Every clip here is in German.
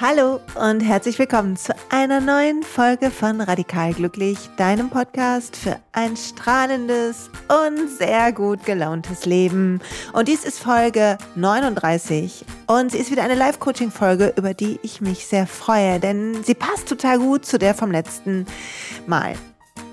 Hallo und herzlich willkommen zu einer neuen Folge von Radikal Glücklich, deinem Podcast für ein strahlendes und sehr gut gelauntes Leben. Und dies ist Folge 39 und sie ist wieder eine Live-Coaching-Folge, über die ich mich sehr freue, denn sie passt total gut zu der vom letzten Mal.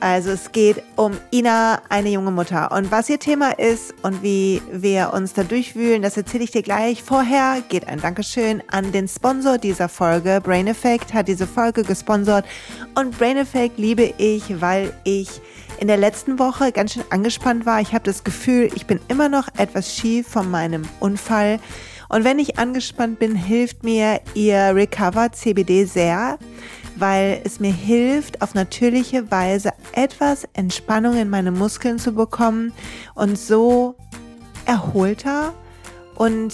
Also es geht um Ina, eine junge Mutter. Und was ihr Thema ist und wie wir uns da durchwühlen, das erzähle ich dir gleich. Vorher geht ein Dankeschön an den Sponsor dieser Folge. Brain Effect hat diese Folge gesponsert. Und Brain Effect liebe ich, weil ich in der letzten Woche ganz schön angespannt war. Ich habe das Gefühl, ich bin immer noch etwas schief von meinem Unfall. Und wenn ich angespannt bin, hilft mir ihr Recover CBD sehr weil es mir hilft, auf natürliche Weise etwas Entspannung in meine Muskeln zu bekommen und so erholter und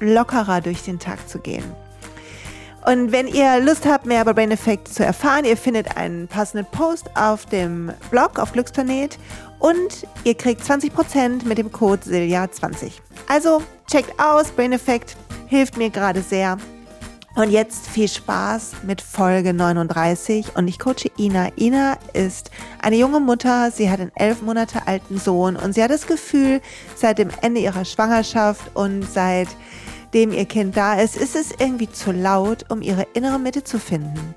lockerer durch den Tag zu gehen. Und wenn ihr Lust habt, mehr über Brain Effect zu erfahren, ihr findet einen passenden Post auf dem Blog auf Glücksplanet und ihr kriegt 20% mit dem Code Silja20. Also checkt aus, Brain Effect hilft mir gerade sehr und jetzt viel Spaß mit Folge 39 und ich coache Ina. Ina ist eine junge Mutter, sie hat einen elf Monate alten Sohn und sie hat das Gefühl, seit dem Ende ihrer Schwangerschaft und seitdem ihr Kind da ist, ist es irgendwie zu laut, um ihre innere Mitte zu finden.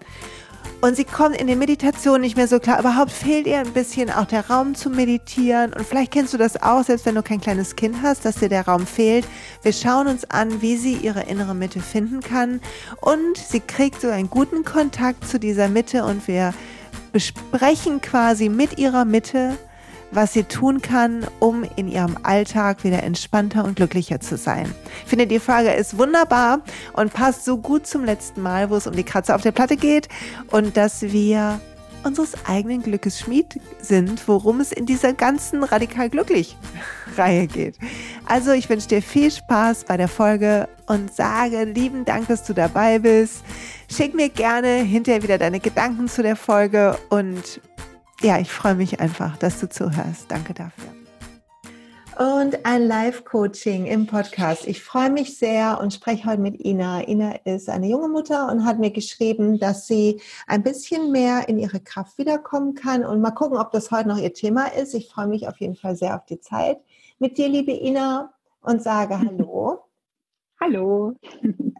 Und sie kommt in der Meditation nicht mehr so klar. Überhaupt fehlt ihr ein bisschen auch der Raum zu meditieren. Und vielleicht kennst du das auch, selbst wenn du kein kleines Kind hast, dass dir der Raum fehlt. Wir schauen uns an, wie sie ihre innere Mitte finden kann. Und sie kriegt so einen guten Kontakt zu dieser Mitte und wir besprechen quasi mit ihrer Mitte, was sie tun kann, um in ihrem Alltag wieder entspannter und glücklicher zu sein. Ich finde, die Frage ist wunderbar und passt so gut zum letzten Mal, wo es um die Kratzer auf der Platte geht und dass wir unseres eigenen Glückes Schmied sind, worum es in dieser ganzen radikal glücklich Reihe geht. Also ich wünsche dir viel Spaß bei der Folge und sage lieben Dank, dass du dabei bist. Schick mir gerne hinterher wieder deine Gedanken zu der Folge und ja, ich freue mich einfach, dass du zuhörst. Danke dafür. Und ein Live-Coaching im Podcast. Ich freue mich sehr und spreche heute mit Ina. Ina ist eine junge Mutter und hat mir geschrieben, dass sie ein bisschen mehr in ihre Kraft wiederkommen kann. Und mal gucken, ob das heute noch ihr Thema ist. Ich freue mich auf jeden Fall sehr auf die Zeit mit dir, liebe Ina, und sage Hallo. Hallo.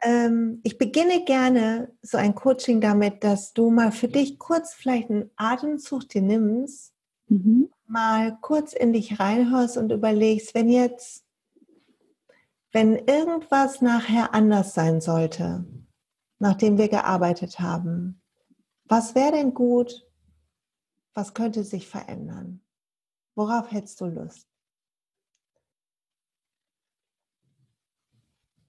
Ähm, ich beginne gerne so ein Coaching damit, dass du mal für dich kurz vielleicht einen Atemzug dir nimmst, mhm. mal kurz in dich reinhörst und überlegst, wenn jetzt, wenn irgendwas nachher anders sein sollte, nachdem wir gearbeitet haben, was wäre denn gut? Was könnte sich verändern? Worauf hättest du Lust?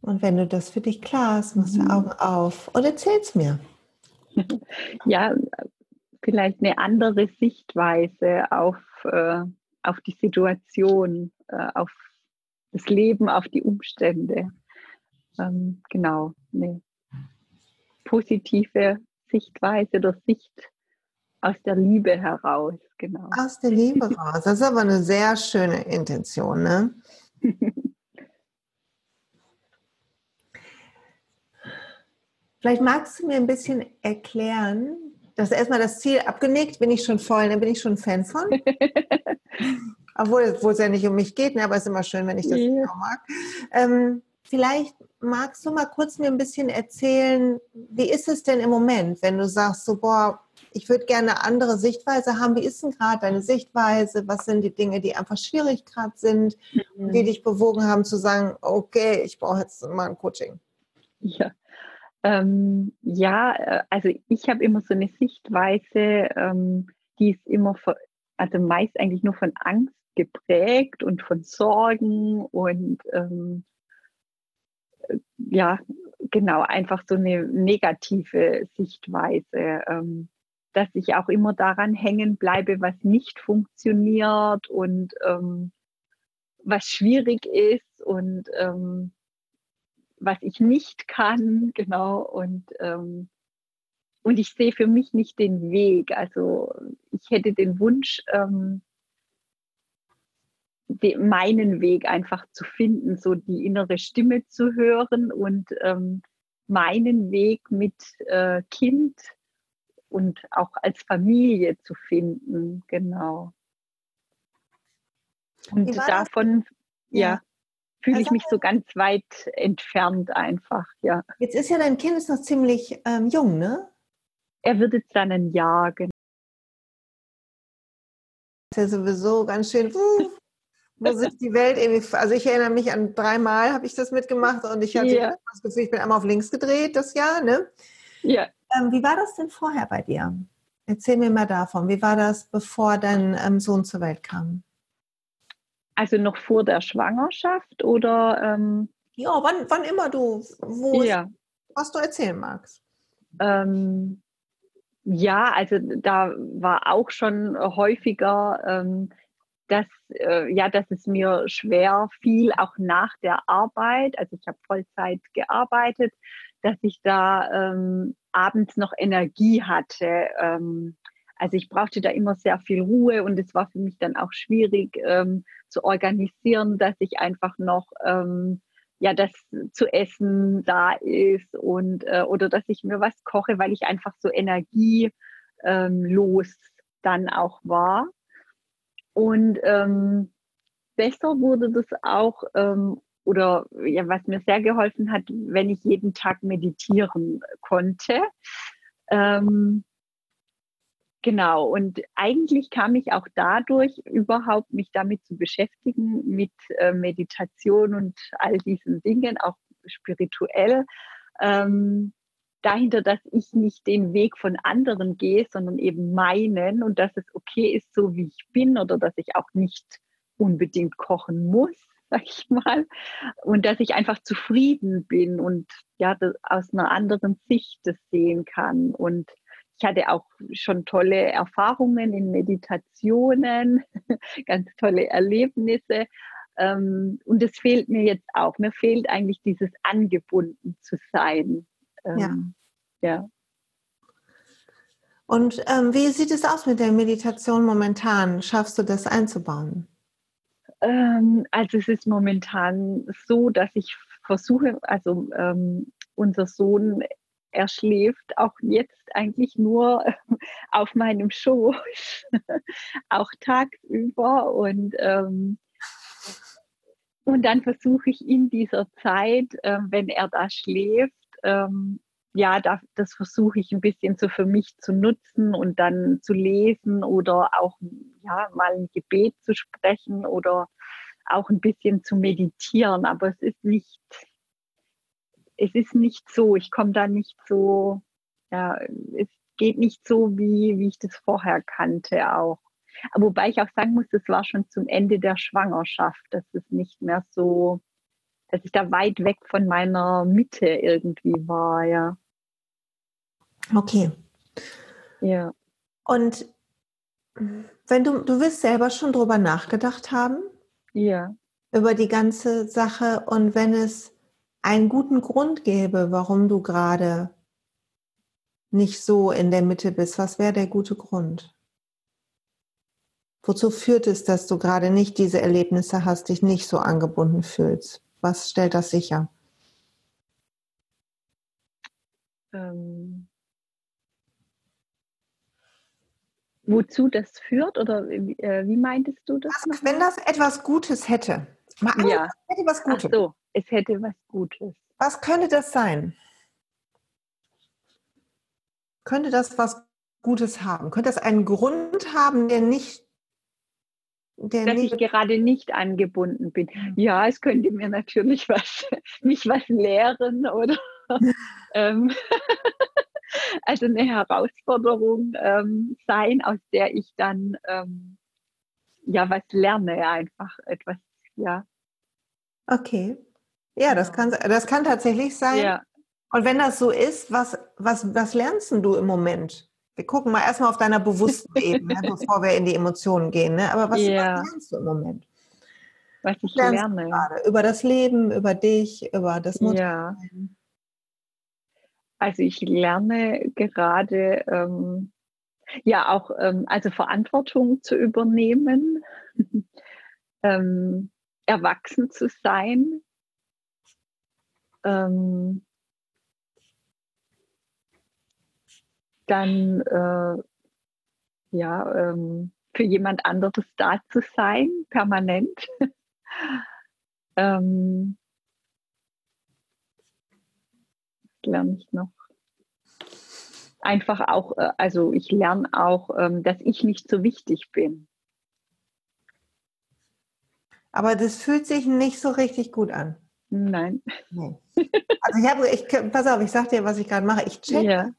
Und wenn du das für dich klar hast, machst du mhm. Augen auf und erzähl's mir. Ja, vielleicht eine andere Sichtweise auf, äh, auf die Situation, äh, auf das Leben, auf die Umstände. Ähm, genau, eine positive Sichtweise oder Sicht aus der Liebe heraus. Genau. Aus der Liebe raus. Das ist aber eine sehr schöne Intention, ne? Vielleicht magst du mir ein bisschen erklären, dass erstmal das Ziel abgenickt, bin ich schon voll, dann bin ich schon Fan von. Obwohl, es ja nicht um mich geht, ne, aber es ist immer schön, wenn ich das ja. auch mag. Ähm, vielleicht magst du mal kurz mir ein bisschen erzählen, wie ist es denn im Moment, wenn du sagst, so, boah, ich würde gerne eine andere Sichtweise haben. Wie ist denn gerade deine Sichtweise? Was sind die Dinge, die einfach schwierig gerade sind, mhm. die dich bewogen haben zu sagen, okay, ich brauche jetzt mal ein Coaching? Ja, ähm, ja, äh, also ich habe immer so eine Sichtweise, ähm, die ist immer, von, also meist eigentlich nur von Angst geprägt und von Sorgen und ähm, äh, ja, genau, einfach so eine negative Sichtweise, ähm, dass ich auch immer daran hängen bleibe, was nicht funktioniert und ähm, was schwierig ist und ähm, was ich nicht kann, genau, und, ähm, und ich sehe für mich nicht den Weg. Also ich hätte den Wunsch, ähm, de, meinen Weg einfach zu finden, so die innere Stimme zu hören und ähm, meinen Weg mit äh, Kind und auch als Familie zu finden, genau. Und davon, ja, ja fühle ich also mich so ganz weit entfernt einfach, ja. Jetzt ist ja dein Kind ist noch ziemlich ähm, jung, ne? Er wird jetzt dann ein Jahr, genau. ist ja sowieso ganz schön, uh, wo sich die Welt irgendwie, also ich erinnere mich an dreimal habe ich das mitgemacht und ich hatte ja. das Gefühl, ich bin einmal auf links gedreht das Jahr, ne? Ja. Ähm, wie war das denn vorher bei dir? Erzähl mir mal davon. Wie war das, bevor dein ähm, Sohn zur Welt kam? Also noch vor der Schwangerschaft oder? Ähm, ja, wann, wann immer du, wo ja. was du erzählen magst. Ähm, ja, also da war auch schon häufiger, ähm, dass, äh, ja, dass es mir schwer fiel, auch nach der Arbeit. Also ich habe Vollzeit gearbeitet, dass ich da ähm, abends noch Energie hatte. Also ich brauchte da immer sehr viel Ruhe und es war für mich dann auch schwierig ähm, zu organisieren, dass ich einfach noch ähm, ja das zu essen da ist und äh, oder dass ich mir was koche, weil ich einfach so energielos ähm, dann auch war. Und ähm, besser wurde das auch ähm, oder ja, was mir sehr geholfen hat, wenn ich jeden Tag meditieren konnte. Ähm, Genau, und eigentlich kam ich auch dadurch überhaupt mich damit zu beschäftigen, mit äh, Meditation und all diesen Dingen, auch spirituell, ähm, dahinter, dass ich nicht den Weg von anderen gehe, sondern eben meinen und dass es okay ist, so wie ich bin oder dass ich auch nicht unbedingt kochen muss, sag ich mal, und dass ich einfach zufrieden bin und ja, aus einer anderen Sicht das sehen kann und ich hatte auch schon tolle Erfahrungen in Meditationen, ganz tolle Erlebnisse. Ähm, und es fehlt mir jetzt auch. Mir fehlt eigentlich dieses angebunden zu sein. Ähm, ja. ja. Und ähm, wie sieht es aus mit der Meditation momentan? Schaffst du das einzubauen? Ähm, also es ist momentan so, dass ich versuche, also ähm, unser Sohn er schläft auch jetzt eigentlich nur auf meinem Schoß, auch tagsüber. Und, ähm, und dann versuche ich in dieser Zeit, äh, wenn er da schläft, ähm, ja, da, das versuche ich ein bisschen so für mich zu nutzen und dann zu lesen oder auch ja, mal ein Gebet zu sprechen oder auch ein bisschen zu meditieren. Aber es ist nicht es ist nicht so, ich komme da nicht so, ja, es geht nicht so, wie, wie ich das vorher kannte auch. Wobei ich auch sagen muss, das war schon zum Ende der Schwangerschaft, dass es nicht mehr so, dass ich da weit weg von meiner Mitte irgendwie war, ja. Okay. Ja. Und wenn du, du wirst selber schon drüber nachgedacht haben? Ja. Über die ganze Sache und wenn es einen guten Grund gäbe, warum du gerade nicht so in der Mitte bist, was wäre der gute Grund? Wozu führt es, dass du gerade nicht diese Erlebnisse hast, dich nicht so angebunden fühlst? Was stellt das sicher? Ähm, wozu das führt oder äh, wie meintest du das? Was, wenn das etwas Gutes hätte. Mal ja. hätte was Gutes. Ach so es hätte was Gutes. Was könnte das sein? Könnte das was Gutes haben? Könnte das einen Grund haben, der nicht. Der Dass nicht ich gerade nicht angebunden bin. Mhm. Ja, es könnte mir natürlich was, mich was lehren oder ähm, also eine Herausforderung ähm, sein, aus der ich dann ähm, ja was lerne, einfach etwas, ja. Okay. Ja, das kann, das kann tatsächlich sein. Ja. Und wenn das so ist, was, was, was lernst du im Moment? Wir gucken mal erstmal auf deiner bewussten Ebene, bevor wir in die Emotionen gehen. Ne? Aber was, ja. was lernst du im Moment? Was ich lerne. Gerade? Über das Leben, über dich, über das Mutter. Ja. Also ich lerne gerade ähm, ja auch ähm, also Verantwortung zu übernehmen, ähm, erwachsen zu sein, ähm, dann äh, ja, ähm, für jemand anderes da zu sein, permanent. ähm, lerne ich noch? Einfach auch, äh, also ich lerne auch, ähm, dass ich nicht so wichtig bin. Aber das fühlt sich nicht so richtig gut an. Nein. Nee. Also ich habe, ich, pass auf, ich sag dir, was ich gerade mache. Ich checke, ja.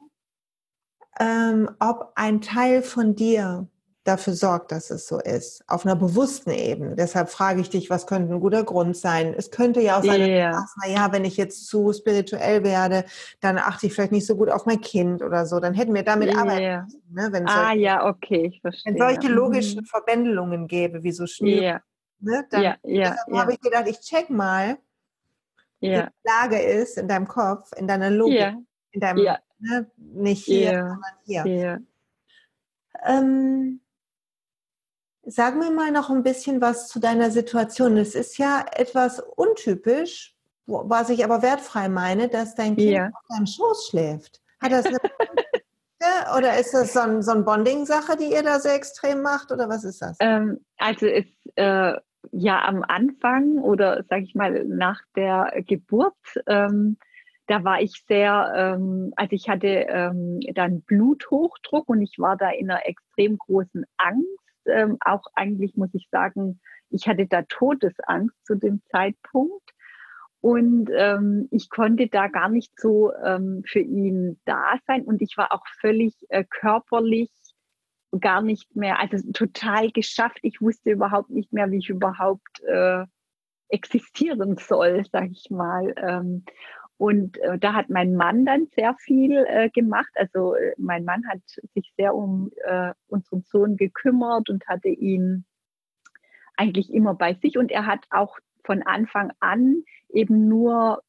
ähm, ob ein Teil von dir dafür sorgt, dass es so ist, auf einer bewussten Ebene. Deshalb frage ich dich, was könnte ein guter Grund sein? Es könnte ja auch sein, yeah. dass du sagst, naja, wenn ich jetzt zu spirituell werde, dann achte ich vielleicht nicht so gut auf mein Kind oder so. Dann hätten wir damit yeah. arbeiten ne? wenn ah, solche, ja, okay, ich verstehe. Wenn solche logischen mhm. Verbändelungen gäbe, wie so Schnür, yeah. Ne? dann ja, ja, ja. habe ich gedacht, ich check mal, ja. die Lage ist in deinem Kopf, in deiner Logik, ja. in deinem, ja. ne? nicht hier, sondern hier. Ähm, Sag mir mal noch ein bisschen was zu deiner Situation. Es ist ja etwas untypisch, was ich aber wertfrei meine, dass dein Kind auf deinem Schoß schläft. Hat das eine oder ist das so, ein, so eine Bonding-Sache, die ihr da sehr extrem macht oder was ist das? Ähm, also es äh, ja am Anfang oder sage ich mal nach der Geburt, ähm, da war ich sehr, ähm, also ich hatte ähm, dann Bluthochdruck und ich war da in einer extrem großen Angst ähm, auch eigentlich, muss ich sagen, ich hatte da Todesangst zu dem Zeitpunkt. Und ähm, ich konnte da gar nicht so ähm, für ihn da sein. Und ich war auch völlig äh, körperlich gar nicht mehr, also total geschafft. Ich wusste überhaupt nicht mehr, wie ich überhaupt äh, existieren soll, sag ich mal. Ähm, und äh, da hat mein Mann dann sehr viel äh, gemacht. Also äh, mein Mann hat sich sehr um äh, unseren Sohn gekümmert und hatte ihn eigentlich immer bei sich. Und er hat auch von Anfang an eben nur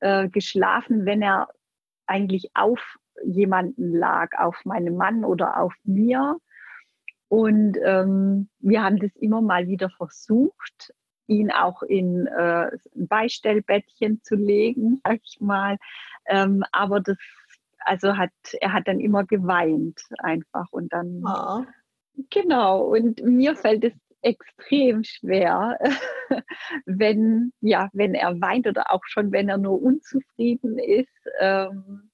äh, geschlafen, wenn er eigentlich auf jemanden lag, auf meinem Mann oder auf mir. Und ähm, wir haben das immer mal wieder versucht, ihn auch in äh, ein Beistellbettchen zu legen, sag ich mal. Ähm, aber das, also hat, er hat dann immer geweint einfach und dann, oh. genau. Und mir fällt es extrem schwer, wenn, ja, wenn er weint oder auch schon, wenn er nur unzufrieden ist, ähm,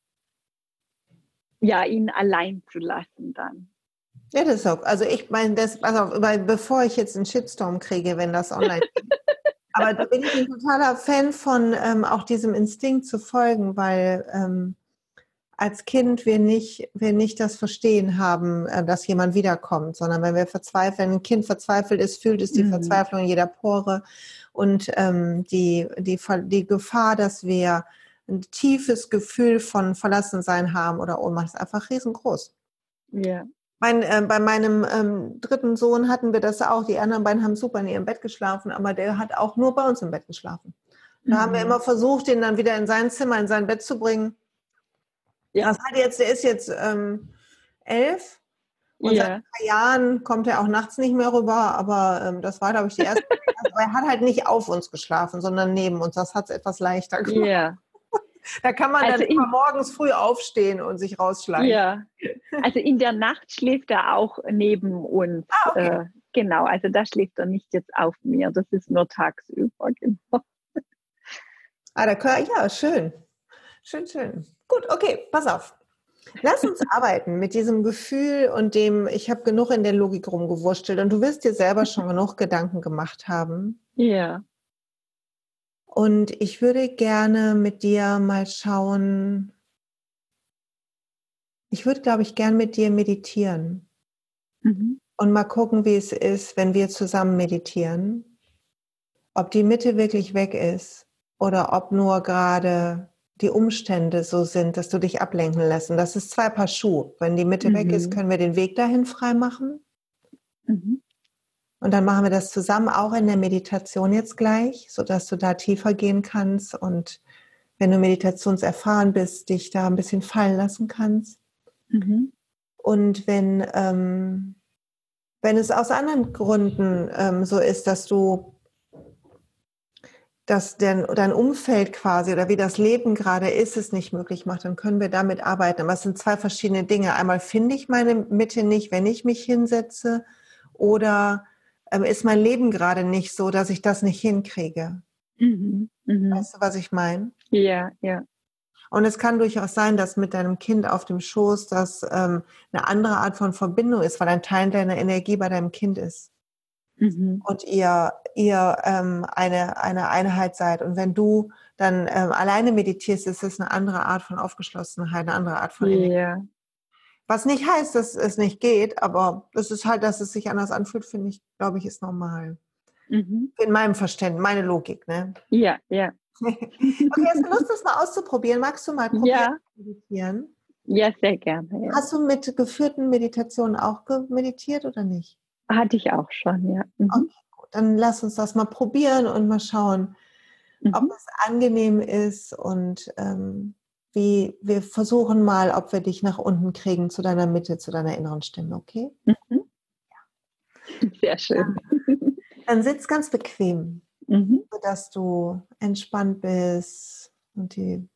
ja, ihn allein zu lassen dann. Ja, das ist auch. Also ich meine, das, also weil bevor ich jetzt einen Shitstorm kriege, wenn das online ist. Aber da bin ich ein totaler Fan von ähm, auch diesem Instinkt zu folgen, weil ähm, als Kind wir nicht, wir nicht das Verstehen haben, äh, dass jemand wiederkommt, sondern wenn wir verzweifeln, ein Kind verzweifelt ist, fühlt es die mhm. Verzweiflung in jeder Pore und ähm, die, die, die Gefahr, dass wir ein tiefes Gefühl von Verlassensein haben oder Ohnmacht ist einfach riesengroß. Ja. Mein, äh, bei meinem ähm, dritten Sohn hatten wir das auch. Die anderen beiden haben super in ihrem Bett geschlafen, aber der hat auch nur bei uns im Bett geschlafen. Da mhm. haben wir mhm. immer versucht, ihn dann wieder in sein Zimmer, in sein Bett zu bringen. Ja. Das hat jetzt, der ist jetzt ähm, elf. Und ja. seit ein paar Jahren kommt er auch nachts nicht mehr rüber, aber ähm, das war, glaube ich, die erste. aber er hat halt nicht auf uns geschlafen, sondern neben uns. Das hat es etwas leichter gemacht. Ja. Da kann man also dann immer morgens früh aufstehen und sich rausschleichen. Ja, also in der Nacht schläft er auch neben uns. Ah, okay. äh, genau, also da schläft er nicht jetzt auf mir. Das ist nur tagsüber, genau. Ah, da, ja, schön. Schön, schön. Gut, okay, pass auf. Lass uns arbeiten mit diesem Gefühl und dem, ich habe genug in der Logik rumgewurstelt und du wirst dir selber schon genug Gedanken gemacht haben. Ja. Und ich würde gerne mit dir mal schauen, ich würde, glaube ich, gern mit dir meditieren mhm. und mal gucken, wie es ist, wenn wir zusammen meditieren. Ob die Mitte wirklich weg ist oder ob nur gerade die Umstände so sind, dass du dich ablenken lässt. Und das ist zwei Paar Schuhe. Wenn die Mitte mhm. weg ist, mhm. können wir den Weg dahin freimachen. Mhm. Und dann machen wir das zusammen auch in der Meditation jetzt gleich, sodass du da tiefer gehen kannst und wenn du meditationserfahren bist, dich da ein bisschen fallen lassen kannst. Mhm. Und wenn, ähm, wenn es aus anderen Gründen ähm, so ist, dass du dass dein, dein Umfeld quasi oder wie das Leben gerade ist, es nicht möglich macht, dann können wir damit arbeiten. Aber es sind zwei verschiedene Dinge. Einmal finde ich meine Mitte nicht, wenn ich mich hinsetze, oder ist mein Leben gerade nicht so, dass ich das nicht hinkriege. Mhm, mh. Weißt du, was ich meine? Ja, ja. Und es kann durchaus sein, dass mit deinem Kind auf dem Schoß das ähm, eine andere Art von Verbindung ist, weil ein Teil deiner Energie bei deinem Kind ist. Mhm. Und ihr, ihr ähm, eine, eine Einheit seid. Und wenn du dann ähm, alleine meditierst, ist es eine andere Art von Aufgeschlossenheit, eine andere Art von Energie. Yeah. Was nicht heißt, dass es nicht geht, aber es ist halt, dass es sich anders anfühlt, finde ich, glaube ich, ist normal. Mhm. In meinem Verständnis, meine Logik, ne? Ja, ja. okay, hast du Lust, das mal auszuprobieren? Magst du mal probieren ja. meditieren? Ja, sehr gerne. Ja. Hast du mit geführten Meditationen auch meditiert oder nicht? Hatte ich auch schon, ja. Mhm. Okay, gut. Dann lass uns das mal probieren und mal schauen, mhm. ob es angenehm ist und ähm, wie wir versuchen mal, ob wir dich nach unten kriegen zu deiner Mitte, zu deiner inneren Stimme, okay? Mhm. Ja. Sehr schön. Dann sitz ganz bequem, mhm. sodass du entspannt bist und die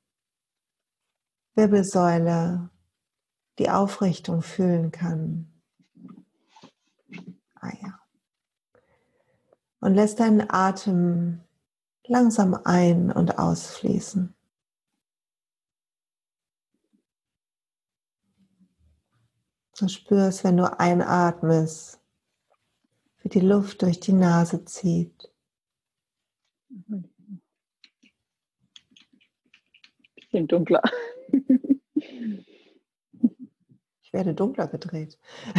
Wirbelsäule die Aufrichtung fühlen kann. Ah ja. Und lässt deinen Atem langsam ein- und ausfließen. Du spürst, wenn du einatmest, wie die Luft durch die Nase zieht. Bisschen dunkler. Ich werde dunkler gedreht.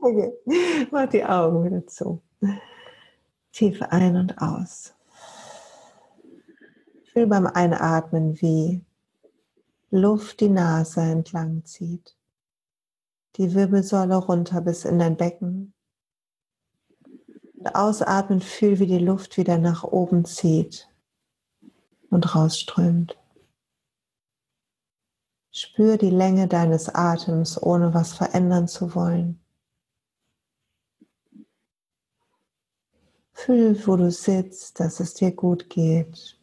okay. Mach die Augen wieder zu. Tief ein und aus. Fühl beim Einatmen, wie Luft die Nase entlang zieht, die Wirbelsäule runter bis in dein Becken. Und ausatmen, fühl, wie die Luft wieder nach oben zieht und rausströmt. Spür die Länge deines Atems, ohne was verändern zu wollen. Fühl, wo du sitzt, dass es dir gut geht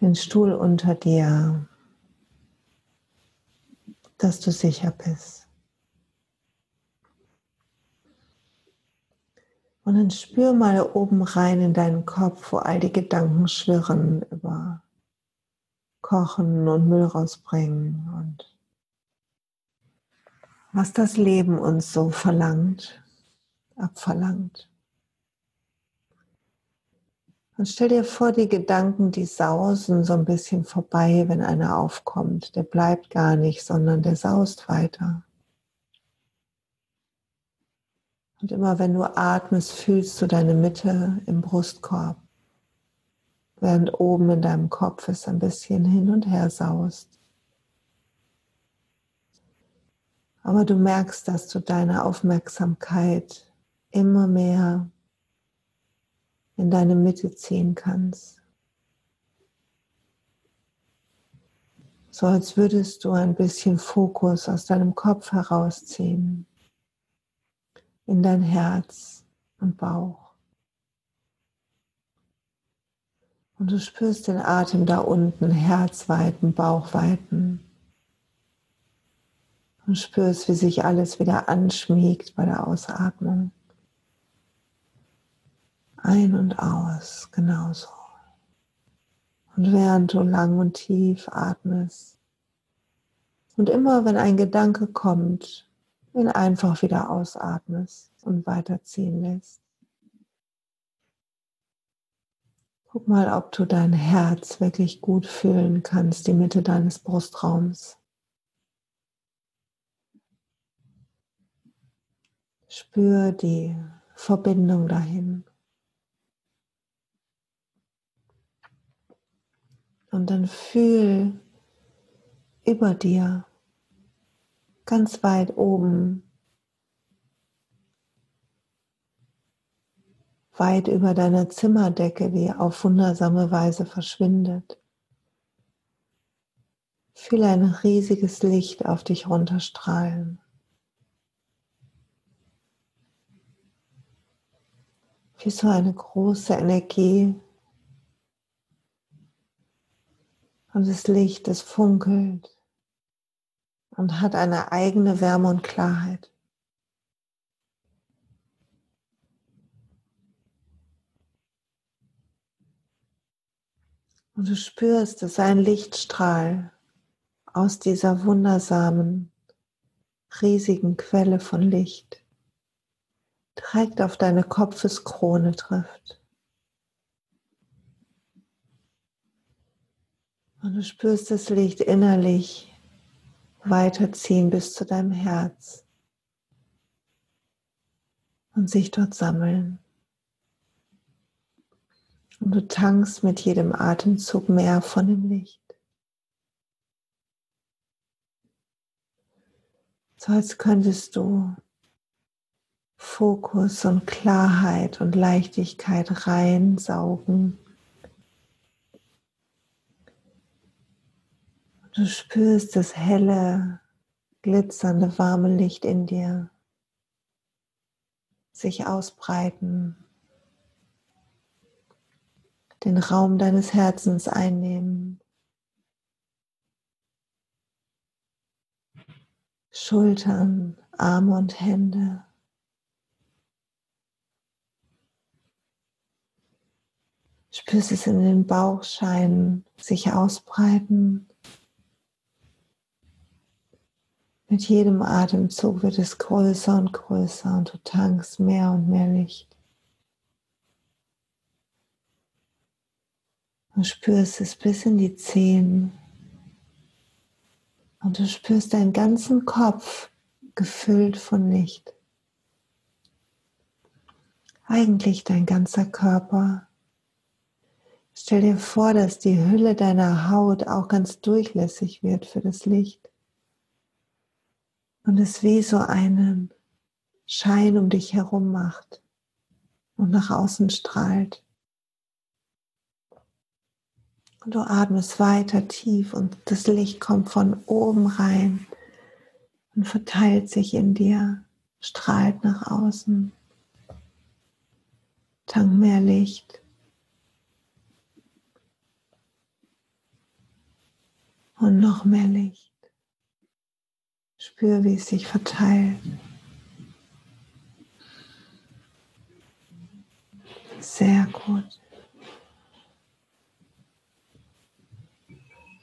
den Stuhl unter dir, dass du sicher bist. Und dann spür mal oben rein in deinen Kopf, wo all die Gedanken schwirren über Kochen und Müll rausbringen und was das Leben uns so verlangt, abverlangt. Und stell dir vor, die Gedanken, die sausen so ein bisschen vorbei, wenn einer aufkommt. Der bleibt gar nicht, sondern der saust weiter. Und immer wenn du atmest, fühlst du deine Mitte im Brustkorb, während oben in deinem Kopf es ein bisschen hin und her saust. Aber du merkst, dass du deine Aufmerksamkeit immer mehr in deine Mitte ziehen kannst. So als würdest du ein bisschen Fokus aus deinem Kopf herausziehen in dein Herz und Bauch. Und du spürst den Atem da unten, Herzweiten, Bauchweiten. Und spürst, wie sich alles wieder anschmiegt bei der Ausatmung. Ein und aus, genauso. Und während du lang und tief atmest und immer wenn ein Gedanke kommt, ihn einfach wieder ausatmest und weiterziehen lässt. Guck mal, ob du dein Herz wirklich gut fühlen kannst, die Mitte deines Brustraums. Spür die Verbindung dahin. Und dann fühl über dir, ganz weit oben, weit über deiner Zimmerdecke, wie auf wundersame Weise verschwindet. Fühl ein riesiges Licht auf dich runterstrahlen. wie so eine große Energie. Und das Licht, das funkelt und hat eine eigene Wärme und Klarheit. Und du spürst, dass ein Lichtstrahl aus dieser wundersamen, riesigen Quelle von Licht direkt auf deine Kopfeskrone trifft. Und du spürst das Licht innerlich weiterziehen bis zu deinem Herz und sich dort sammeln. Und du tankst mit jedem Atemzug mehr von dem Licht. So als könntest du Fokus und Klarheit und Leichtigkeit reinsaugen. Du spürst das helle, glitzernde, warme Licht in dir sich ausbreiten den Raum deines Herzens einnehmen. Schultern, Arme und Hände. Spürst es in den Bauchscheinen sich ausbreiten. Mit jedem Atemzug wird es größer und größer und du tankst mehr und mehr Licht. Du spürst es bis in die Zehen. Und du spürst deinen ganzen Kopf gefüllt von Licht. Eigentlich dein ganzer Körper. Stell dir vor, dass die Hülle deiner Haut auch ganz durchlässig wird für das Licht. Und es wie so einen Schein um dich herum macht und nach außen strahlt. Und du atmest weiter tief und das Licht kommt von oben rein und verteilt sich in dir, strahlt nach außen. Tank mehr Licht. Und noch mehr Licht. Spür, wie es sich verteilt. Sehr gut.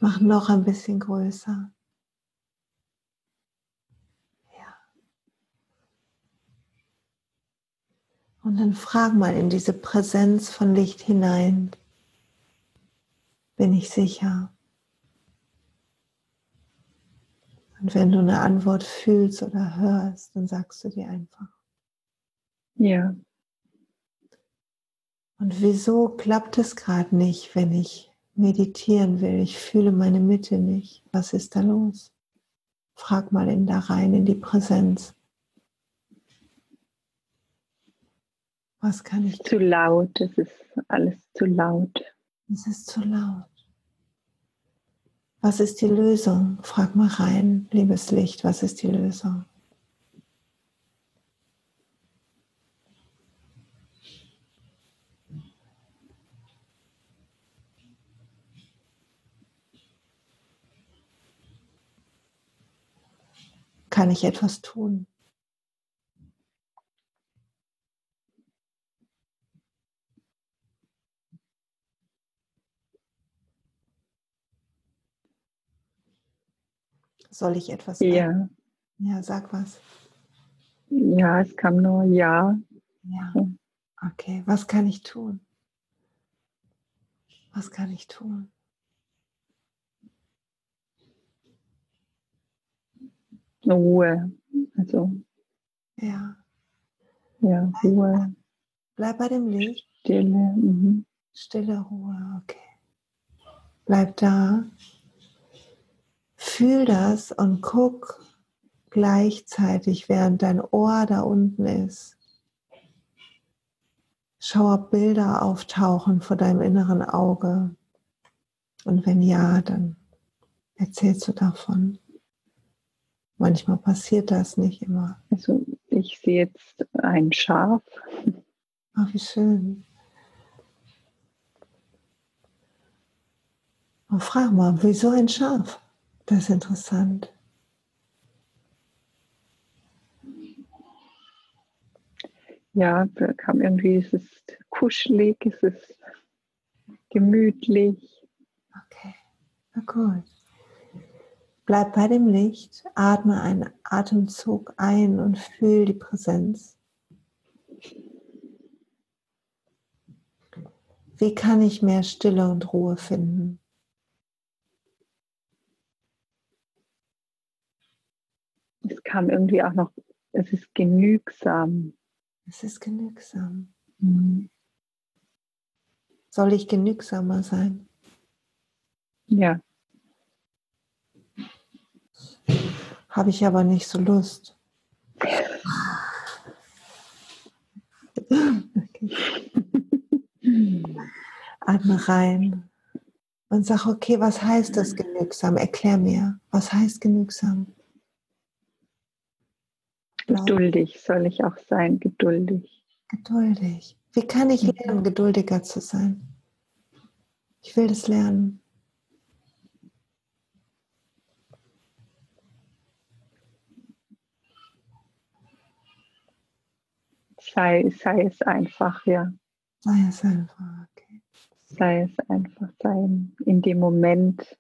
Mach noch ein bisschen größer. Ja. Und dann frag mal in diese Präsenz von Licht hinein. Bin ich sicher? Und wenn du eine Antwort fühlst oder hörst, dann sagst du dir einfach. Ja. Und wieso klappt es gerade nicht, wenn ich meditieren will, ich fühle meine Mitte nicht. Was ist da los? Frag mal in da rein, in die Präsenz. Was kann ich? Zu laut, es ist alles zu laut. Es ist zu laut. Was ist die Lösung? Frag mal rein, liebes Licht, was ist die Lösung? Kann ich etwas tun? Soll ich etwas Ja. Ja, sag was. Ja, es kam nur Ja. Ja. Okay, was kann ich tun? Was kann ich tun? Ruhe. Also. Ja. Ja, Ruhe. Bleib bei dem Licht. Stille. Mhm. Stille Ruhe, okay. Bleib da. Fühl das und guck gleichzeitig, während dein Ohr da unten ist. Schau, ob Bilder auftauchen vor deinem inneren Auge. Und wenn ja, dann erzählst du davon. Manchmal passiert das nicht immer. Also ich sehe jetzt ein Schaf. Oh, wie schön. Oh, frag mal, wieso ein Schaf? Das ist interessant. Ja, da kam irgendwie, es ist kuschelig, es ist gemütlich. Okay, na gut. Bleib bei dem Licht, atme einen Atemzug ein und fühl die Präsenz. Wie kann ich mehr Stille und Ruhe finden? Es kam irgendwie auch noch, es ist genügsam. Es ist genügsam. Mhm. Soll ich genügsamer sein? Ja. Habe ich aber nicht so Lust. Okay. Atme rein und sag, okay, was heißt das genügsam? Erklär mir, was heißt genügsam? Geduldig soll ich auch sein, geduldig. Geduldig. Wie kann ich lernen, geduldiger zu sein? Ich will das lernen. Sei, sei es einfach, ja. Sei es einfach, okay. Sei es einfach sein in dem Moment.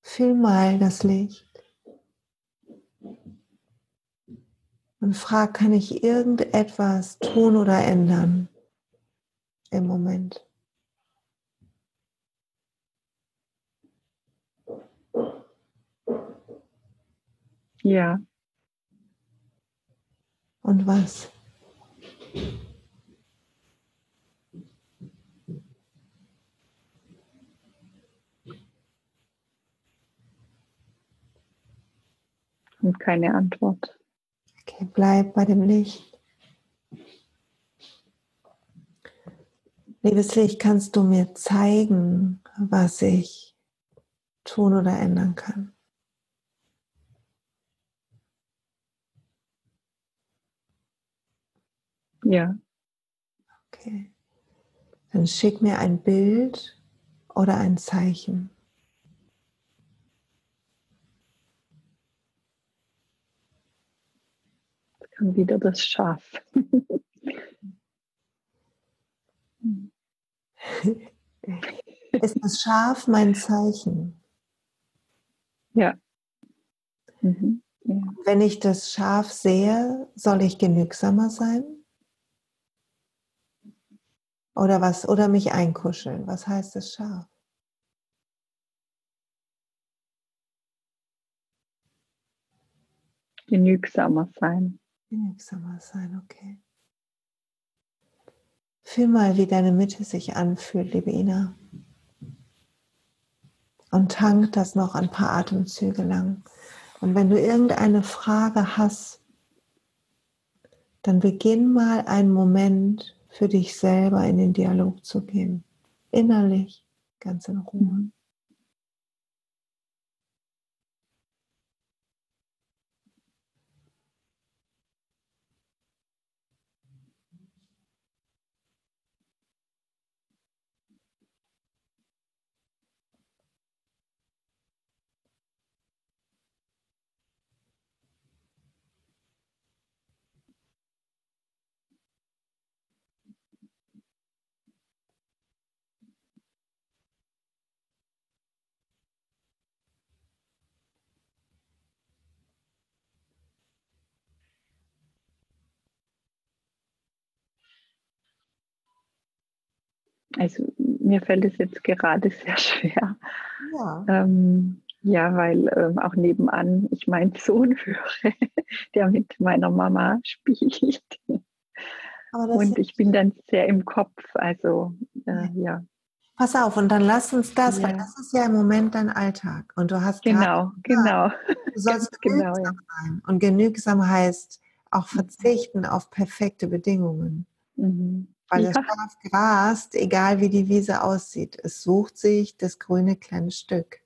Fühl mal das Licht. Und frag, kann ich irgendetwas tun oder ändern im Moment? Ja. Und was? Und keine Antwort. Okay, bleib bei dem Licht. Liebes Licht, kannst du mir zeigen, was ich tun oder ändern kann? Ja. Okay. Dann schick mir ein Bild oder ein Zeichen. Dann wieder das Schaf. Ist das Schaf mein Zeichen? Ja. Mhm. ja. Wenn ich das Schaf sehe, soll ich genügsamer sein? Oder was? Oder mich einkuscheln? Was heißt das Schaf? Genügsamer sein. Genügsamer sein, okay. Fühl mal, wie deine Mitte sich anfühlt, liebe Ina. Und tank das noch ein paar Atemzüge lang. Und wenn du irgendeine Frage hast, dann beginn mal einen Moment für dich selber in den Dialog zu gehen. Innerlich, ganz in Ruhe. Also mir fällt es jetzt gerade sehr schwer. Ja, Ähm, ja, weil ähm, auch nebenan ich meinen Sohn höre, der mit meiner Mama spielt. Und ich bin dann sehr im Kopf. Also äh, ja, Pass auf, und dann lass uns das, weil Ja. das ist ja im Moment dein Alltag. Und du hast genau, genau. Du sollst genau, genügsam sein. Und genügsam heißt auch verzichten auf perfekte Bedingungen. Mhm. Weil Ja. das Schaf grast, egal wie die Wiese aussieht, es sucht sich das grüne kleine Stück.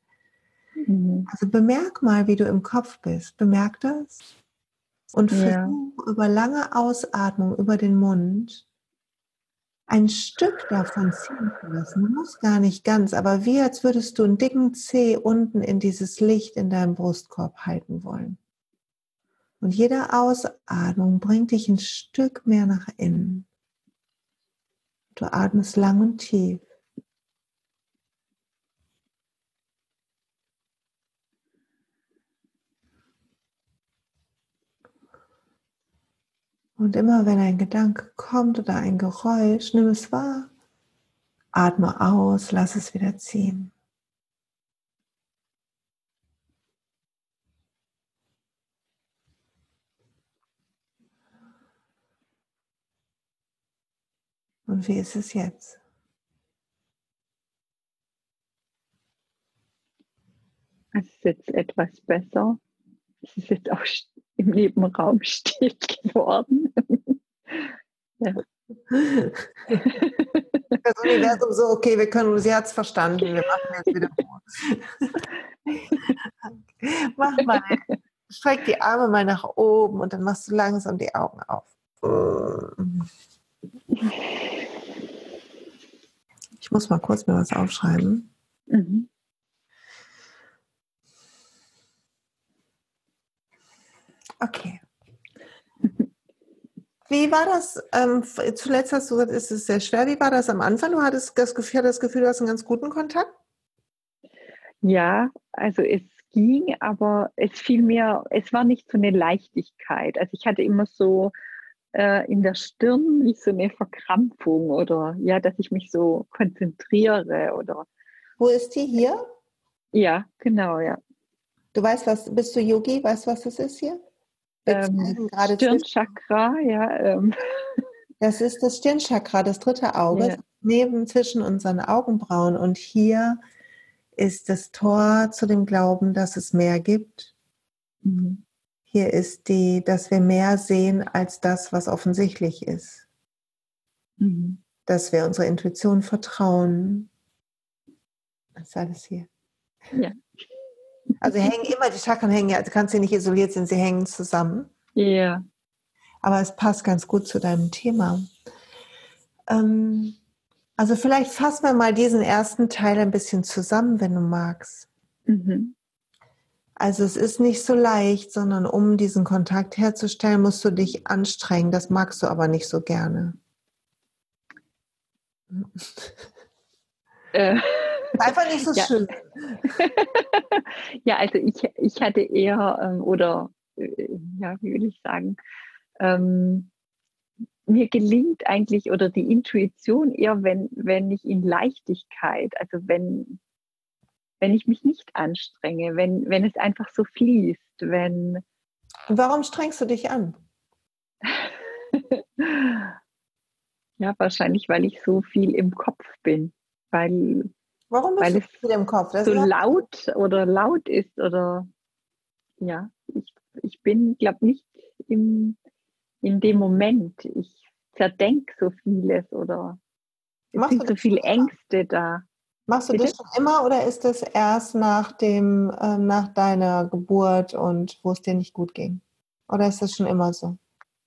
Mhm. Also bemerk mal, wie du im Kopf bist. Bemerk das. Und Ja. versuch über lange Ausatmung über den Mund ein Stück davon ziehen zu lassen. Du musst gar nicht ganz, aber wie als würdest du einen dicken Zeh unten in dieses Licht in deinem Brustkorb halten wollen. Und jede Ausatmung bringt dich ein Stück mehr nach innen. Du atmest lang und tief. Und immer wenn ein Gedanke kommt oder ein Geräusch, nimm es wahr, atme aus, lass es wieder ziehen. Und wie ist es jetzt? Es ist jetzt etwas besser. Es ist jetzt auch im Nebenraum still geworden. ja. Das Universum so, okay, wir können, sie hat es verstanden, wir machen jetzt wieder vor. Mach mal, streck die Arme mal nach oben und dann machst du langsam die Augen auf. Ich muss mal kurz mir was aufschreiben. Mhm. Okay. Wie war das? Ähm, zuletzt hast du gesagt, ist es sehr schwer. Wie war das am Anfang? Du hattest das Gefühl, das Gefühl, du hast einen ganz guten Kontakt? Ja, also es ging, aber es fiel mir, es war nicht so eine Leichtigkeit. Also ich hatte immer so äh, in der Stirn wie so eine Verkrampfung oder ja, dass ich mich so konzentriere oder. Wo ist die hier? Ja, genau, ja. Du weißt was, bist du Yogi? Weißt du, was das ist hier? ähm, Stirnchakra, ja. Ähm. Das ist das Stirnchakra, das dritte Auge, ja. neben zwischen unseren Augenbrauen. Und hier ist das Tor zu dem Glauben, dass es mehr gibt. Mhm. Hier ist die, dass wir mehr sehen als das, was offensichtlich ist. Mhm. Dass wir unserer Intuition vertrauen. Das ist alles hier. Ja. Also hängen immer, die Chakren hängen ja, also kannst sie nicht isoliert sind, sie hängen zusammen. Ja. Aber es passt ganz gut zu deinem Thema. Ähm, also vielleicht fassen wir mal diesen ersten Teil ein bisschen zusammen, wenn du magst. Mhm. Also es ist nicht so leicht, sondern um diesen Kontakt herzustellen, musst du dich anstrengen. Das magst du aber nicht so gerne. Äh. Einfach nicht so ja. schön. ja, also ich, ich hatte eher, ähm, oder äh, ja, wie will ich sagen, ähm, mir gelingt eigentlich oder die Intuition eher, wenn, wenn ich in Leichtigkeit, also wenn, wenn ich mich nicht anstrenge, wenn, wenn es einfach so fließt, wenn. Warum strengst du dich an? ja, wahrscheinlich, weil ich so viel im Kopf bin, weil Warum bist Weil du viel im Kopf? Das so laut oder laut ist oder ja, ich, ich bin, glaube nicht im, in dem Moment. Ich zerdenke so vieles oder es Machst sind so viele Ängste da. Machst du Bitte? das schon immer oder ist das erst nach dem, äh, nach deiner Geburt und wo es dir nicht gut ging? Oder ist das schon immer so?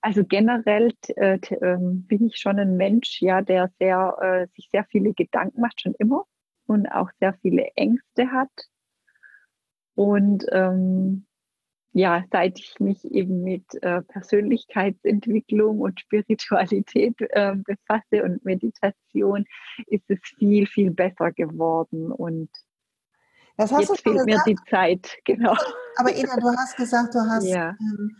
Also generell äh, äh, bin ich schon ein Mensch, ja, der sehr, äh, sich sehr viele Gedanken macht, schon immer und auch sehr viele Ängste hat. Und ähm, ja, seit ich mich eben mit äh, Persönlichkeitsentwicklung und Spiritualität äh, befasse und Meditation, ist es viel, viel besser geworden. Und jetzt fehlt mir die Zeit, genau. Aber Ina, du hast gesagt, du hast, ja. ähm,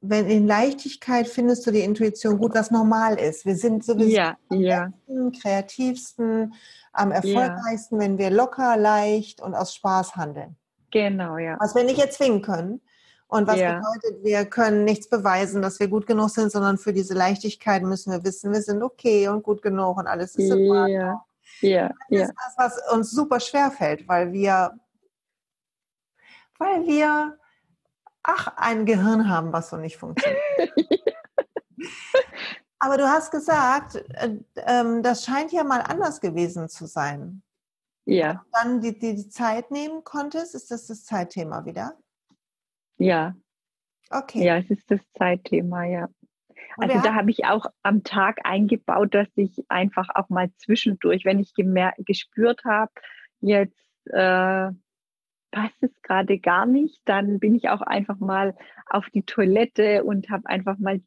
wenn in Leichtigkeit findest du die Intuition gut, was normal ist. Wir sind sowieso ja, am ja. besten, kreativsten, am erfolgreichsten, wenn wir locker, leicht und aus Spaß handeln. Genau, ja. Was wir nicht erzwingen können. Und was ja. bedeutet, wir können nichts beweisen, dass wir gut genug sind, sondern für diese Leichtigkeit müssen wir wissen, wir sind okay und gut genug und alles ist in Ordnung. Ja, ja, das ist das, was uns super schwer fällt, weil wir, weil wir, ach, ein Gehirn haben, was so nicht funktioniert. Aber du hast gesagt, äh, äh, das scheint ja mal anders gewesen zu sein. Ja. Dann die, die, die Zeit nehmen konntest, ist das das Zeitthema wieder? Ja. Okay. Ja, es ist das Zeitthema, ja. Also da habe ich auch am Tag eingebaut, dass ich einfach auch mal zwischendurch, wenn ich gespürt habe, jetzt äh, passt es gerade gar nicht, dann bin ich auch einfach mal auf die Toilette und habe einfach mal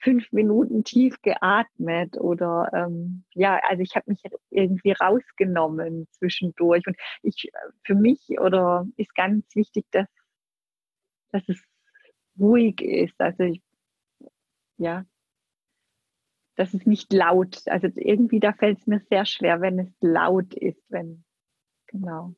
fünf Minuten tief geatmet oder ähm, ja, also ich habe mich irgendwie rausgenommen zwischendurch und ich für mich oder ist ganz wichtig, dass dass es ruhig ist, also ich, ja, dass es nicht laut, also irgendwie da fällt es mir sehr schwer, wenn es laut ist, wenn genau.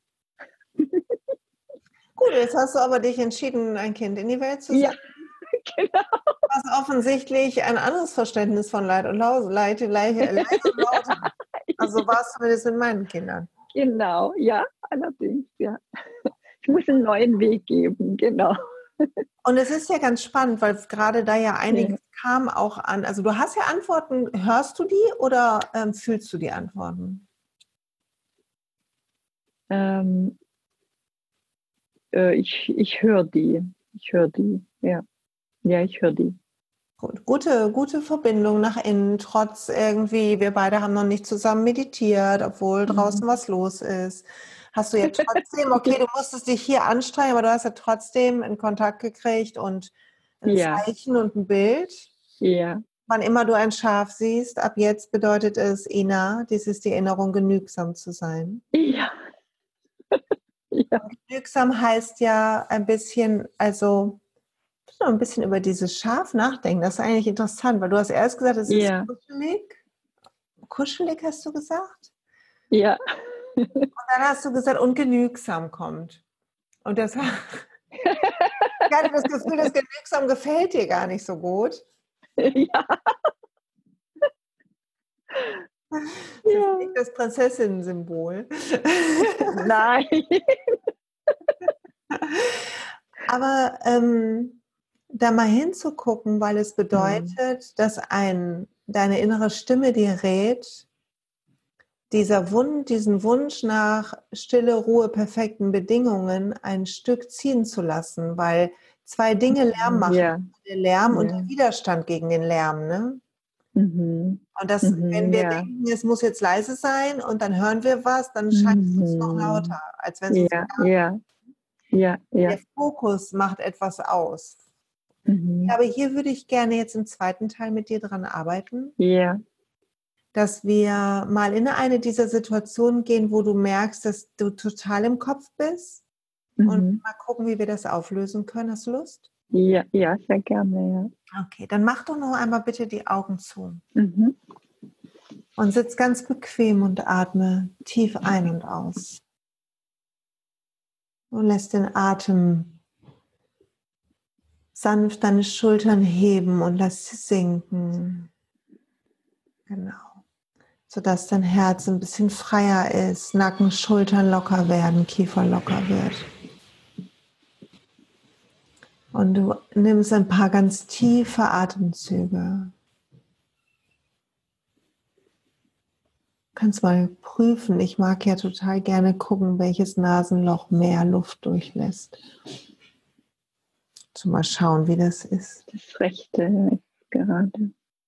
Gut, jetzt hast du aber dich entschieden, ein Kind in die Welt zu setzen. Ja, genau. Was offensichtlich ein anderes Verständnis von Leid und Laut, Leid, Leid, Leid und Laut Also war es zumindest mit meinen Kindern. Genau, ja, allerdings, ja. Ich muss einen neuen Weg geben, genau. Und es ist ja ganz spannend, weil gerade da ja einiges ja. kam auch an. Also du hast ja Antworten, hörst du die oder ähm, fühlst du die Antworten? Ähm, äh, ich ich höre die. Ich höre die, ja. Ja, ich höre die. Gut. Gute, gute Verbindung nach innen, trotz irgendwie, wir beide haben noch nicht zusammen meditiert, obwohl draußen mhm. was los ist. Hast du ja trotzdem, okay, du musstest dich hier anstrengen, aber du hast ja trotzdem einen Kontakt gekriegt und ein ja. Zeichen und ein Bild. Ja. Wann immer du ein Schaf siehst, ab jetzt bedeutet es, Ina, dies ist die Erinnerung, genügsam zu sein. Ja. ja. Genügsam heißt ja ein bisschen, also noch ein bisschen über dieses Schaf nachdenken. Das ist eigentlich interessant, weil du hast erst gesagt, es ist ja. kuschelig. Kuschelig hast du gesagt? Ja. Und dann hast du gesagt, ungenügsam kommt. Und das ich hatte das Gefühl, das genügsam gefällt dir gar nicht so gut. Ja. Das ja. ist nicht das Prinzessinnen-Symbol. Nein. Aber ähm, da mal hinzugucken, weil es bedeutet, mhm. dass ein, deine innere Stimme dir rät, dieser Wunsch, diesen Wunsch nach Stille, Ruhe, perfekten Bedingungen ein Stück ziehen zu lassen, weil zwei Dinge Lärm mhm, machen. Ja. Der Lärm ja. und der Widerstand gegen den Lärm. Ne? Mhm. Und das, mhm, wenn wir ja. denken, es muss jetzt leise sein und dann hören wir was, dann scheint es uns noch mhm. lauter, als wenn es ja, ja. Ja, ja. Der Fokus macht etwas aus. Mhm. Aber hier würde ich gerne jetzt im zweiten Teil mit dir dran arbeiten. Ja dass wir mal in eine dieser Situationen gehen, wo du merkst, dass du total im Kopf bist mhm. und mal gucken, wie wir das auflösen können. Hast du Lust? Ja, ja, sehr gerne, ja. Okay, dann mach doch noch einmal bitte die Augen zu. Mhm. Und sitz ganz bequem und atme tief ein und aus. Und lässt den Atem sanft deine Schultern heben und lass sie sinken. Genau sodass dein Herz ein bisschen freier ist, Nacken, Schultern locker werden, Kiefer locker wird. Und du nimmst ein paar ganz tiefe Atemzüge. Du kannst mal prüfen. Ich mag ja total gerne gucken, welches Nasenloch mehr Luft durchlässt. So mal schauen, wie das ist. Das rechte gerade.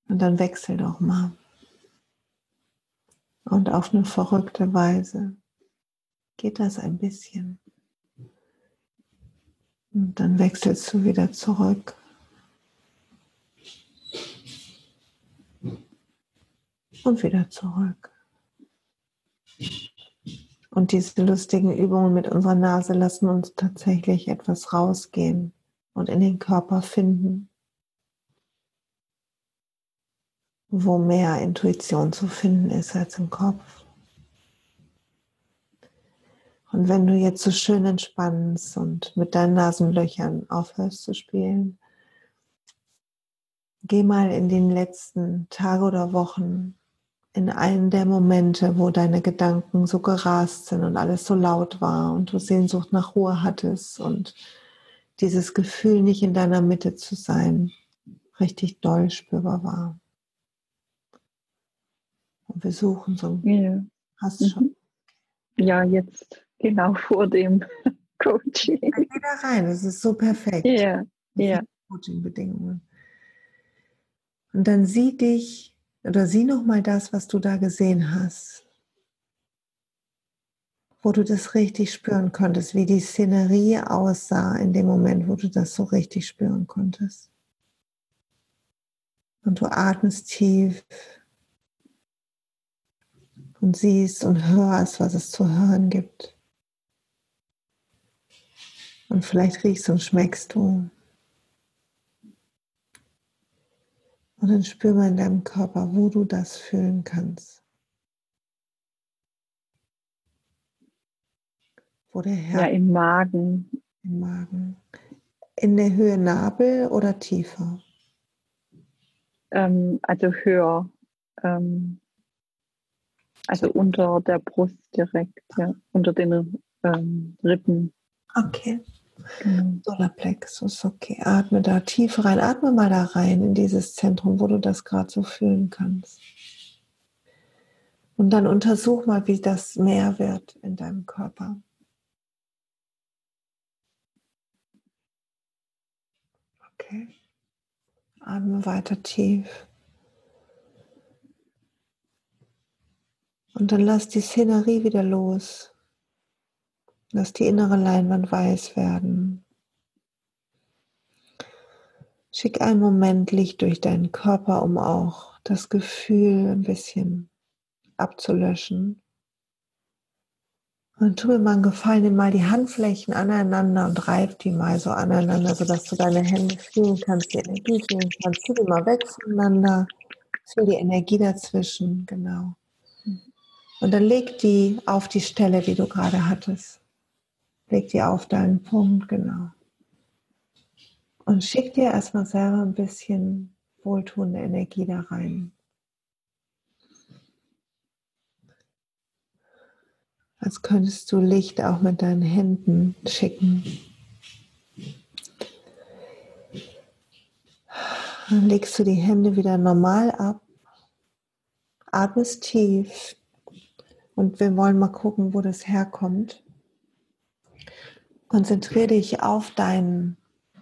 Und dann wechsel doch mal und auf eine verrückte Weise geht das ein bisschen. Und dann wechselst du wieder zurück. Und wieder zurück. Und diese lustigen Übungen mit unserer Nase lassen uns tatsächlich etwas rausgehen und in den Körper finden. Wo mehr Intuition zu finden ist als im Kopf. Und wenn du jetzt so schön entspannst und mit deinen Nasenlöchern aufhörst zu spielen, geh mal in den letzten Tagen oder Wochen in einen der Momente, wo deine Gedanken so gerast sind und alles so laut war und du Sehnsucht nach Ruhe hattest und dieses Gefühl, nicht in deiner Mitte zu sein, richtig doll spürbar war. Und wir suchen so. Ja. Hast du schon? Mhm. Ja, jetzt genau vor dem Coaching. Geh da rein, das ist so perfekt. Ja, ja. Coaching-Bedingungen. Und dann sieh dich oder sieh nochmal das, was du da gesehen hast. Wo du das richtig spüren konntest, wie die Szenerie aussah in dem Moment, wo du das so richtig spüren konntest. Und du atmest tief und siehst und hörst, was es zu hören gibt. Und vielleicht riechst und schmeckst du. Und dann spür mal in deinem Körper, wo du das fühlen kannst. Wo der Herz. Ja, im Magen. Im Magen. In der Höhe Nabel oder tiefer? Ähm, also höher. Ähm, also unter der Brust direkt, ja, unter den ähm, Rippen. Okay. Mhm. Solarplexus, okay. Atme da tief rein. Atme mal da rein in dieses Zentrum, wo du das gerade so fühlen kannst. Und dann untersuch mal, wie das mehr wird in deinem Körper. Okay. Atme weiter tief. Und dann lass die Szenerie wieder los. Lass die innere Leinwand weiß werden. Schick einen Moment Licht durch deinen Körper, um auch das Gefühl ein bisschen abzulöschen. Und tu mir mal einen Gefallen, nimm mal die Handflächen aneinander und reib die mal so aneinander, sodass du deine Hände fühlen kannst, die Energie fühlen kannst. Zieh die mal weg voneinander. Fühl die Energie dazwischen, genau. Und dann leg die auf die Stelle, die du gerade hattest. Leg die auf deinen Punkt, genau. Und schick dir erstmal selber ein bisschen wohltuende Energie da rein. Als könntest du Licht auch mit deinen Händen schicken. Dann legst du die Hände wieder normal ab, atmest tief und wir wollen mal gucken, wo das herkommt. Konzentriere dich auf deinen,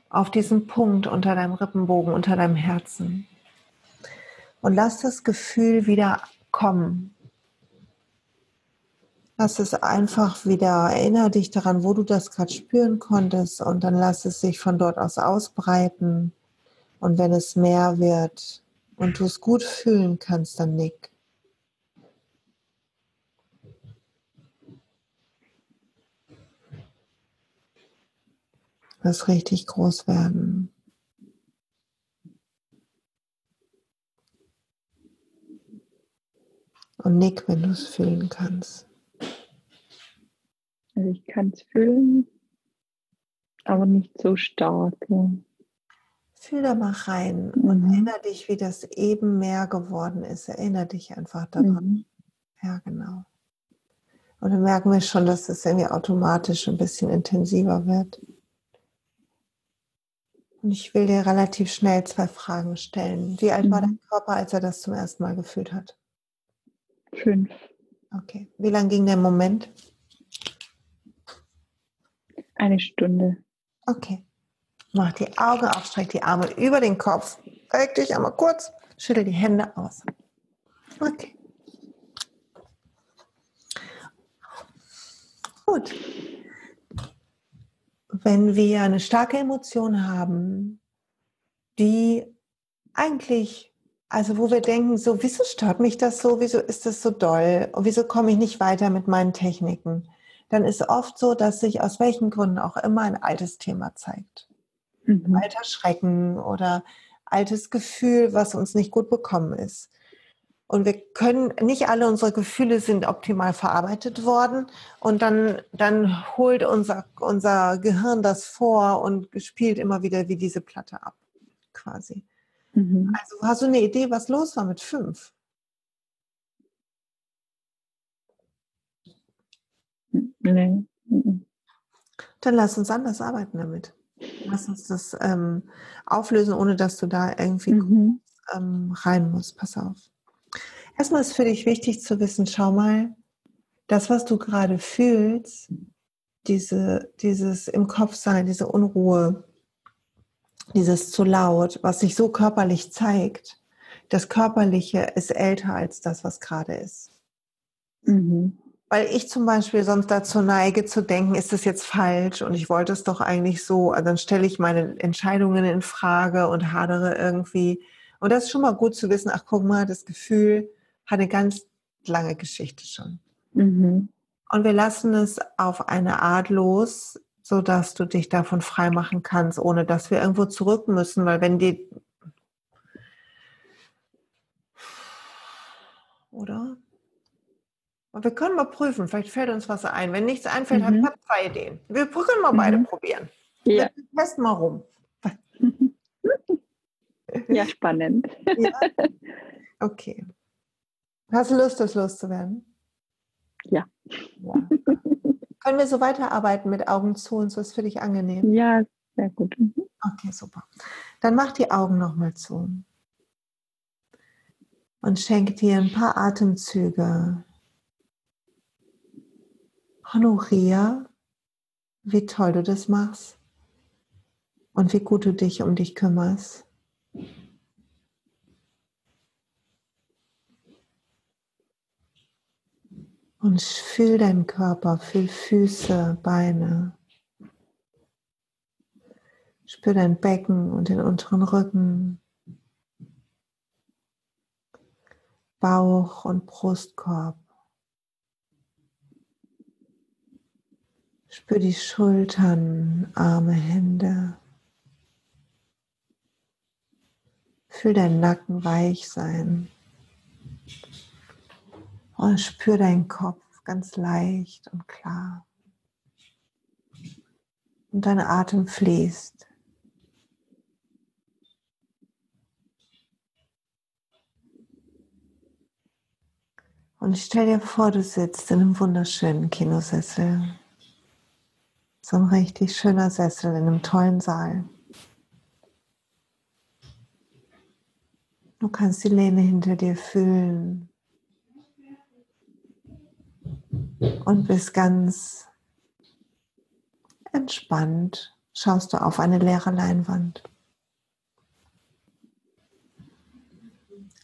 auf diesen Punkt unter deinem Rippenbogen, unter deinem Herzen. Und lass das Gefühl wieder kommen. Lass es einfach wieder, erinnere dich daran, wo du das gerade spüren konntest und dann lass es sich von dort aus ausbreiten. Und wenn es mehr wird und du es gut fühlen kannst, dann nick. Das richtig groß werden. Und nick, wenn du es fühlen kannst. Also ich kann es fühlen, aber nicht so stark. Ja. Fühl da mal rein mhm. und erinnere dich, wie das eben mehr geworden ist. Erinnere dich einfach daran. Mhm. Ja, genau. Und dann merken wir schon, dass es irgendwie automatisch ein bisschen intensiver wird. Und ich will dir relativ schnell zwei Fragen stellen. Wie alt mhm. war dein Körper, als er das zum ersten Mal gefühlt hat? Fünf. Okay. Wie lang ging der Moment? Eine Stunde. Okay. Mach die Augen auf, streck die Arme über den Kopf. Reck dich einmal kurz, schüttel die Hände aus. Okay. Gut wenn wir eine starke Emotion haben, die eigentlich, also wo wir denken, so, wieso stört mich das so, wieso ist das so doll, wieso komme ich nicht weiter mit meinen Techniken, dann ist oft so, dass sich aus welchen Gründen auch immer ein altes Thema zeigt. Mhm. Alter Schrecken oder altes Gefühl, was uns nicht gut bekommen ist. Und wir können, nicht alle unsere Gefühle sind optimal verarbeitet worden. Und dann, dann holt unser, unser Gehirn das vor und spielt immer wieder wie diese Platte ab, quasi. Mhm. Also hast du eine Idee, was los war mit fünf? Nee. Dann lass uns anders arbeiten damit. Lass uns das ähm, auflösen, ohne dass du da irgendwie mhm. ähm, rein musst. Pass auf. Erstmal ist für dich wichtig zu wissen, schau mal, das, was du gerade fühlst, diese, dieses im Kopf sein, diese Unruhe, dieses zu laut, was sich so körperlich zeigt. Das Körperliche ist älter als das, was gerade ist. Mhm. Weil ich zum Beispiel sonst dazu neige zu denken, ist das jetzt falsch und ich wollte es doch eigentlich so. Also dann stelle ich meine Entscheidungen in Frage und hadere irgendwie. Und das ist schon mal gut zu wissen, ach guck mal, das Gefühl hat eine ganz lange Geschichte schon. Mhm. Und wir lassen es auf eine Art los, so dass du dich davon frei machen kannst, ohne dass wir irgendwo zurück müssen, weil wenn die oder? Und wir können mal prüfen, vielleicht fällt uns was ein. Wenn nichts einfällt, mhm. habe ich zwei Ideen. Wir können mal mhm. beide probieren. Ja. Wir testen mal rum. Ja, spannend. Ja? Okay. Hast du Lust, das loszuwerden? Ja. ja. Können wir so weiterarbeiten mit Augen zu und so ist für dich angenehm? Ja, sehr gut. Mhm. Okay, super. Dann mach die Augen nochmal zu. Und schenk dir ein paar Atemzüge. Honorier, wie toll du das machst und wie gut du dich um dich kümmerst. Und fühl deinen Körper, fühl Füße, Beine. Spür dein Becken und den unteren Rücken, Bauch und Brustkorb. Spür die Schultern, Arme, Hände. Fühl deinen Nacken weich sein. Und spür deinen Kopf ganz leicht und klar. Und dein Atem fließt. Und stell dir vor, du sitzt in einem wunderschönen Kinosessel. So ein richtig schöner Sessel in einem tollen Saal. Du kannst die Lehne hinter dir fühlen und bist ganz entspannt, schaust du auf eine leere Leinwand.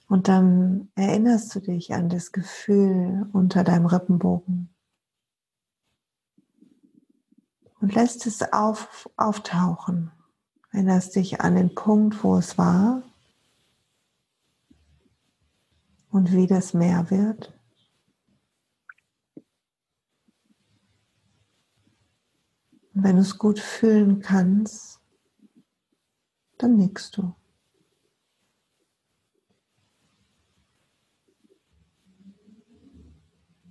Und dann erinnerst du dich an das Gefühl unter deinem Rippenbogen und lässt es auf, auftauchen. Erinnerst dich an den Punkt, wo es war und wie das mehr wird. Und wenn du es gut fühlen kannst, dann nickst du.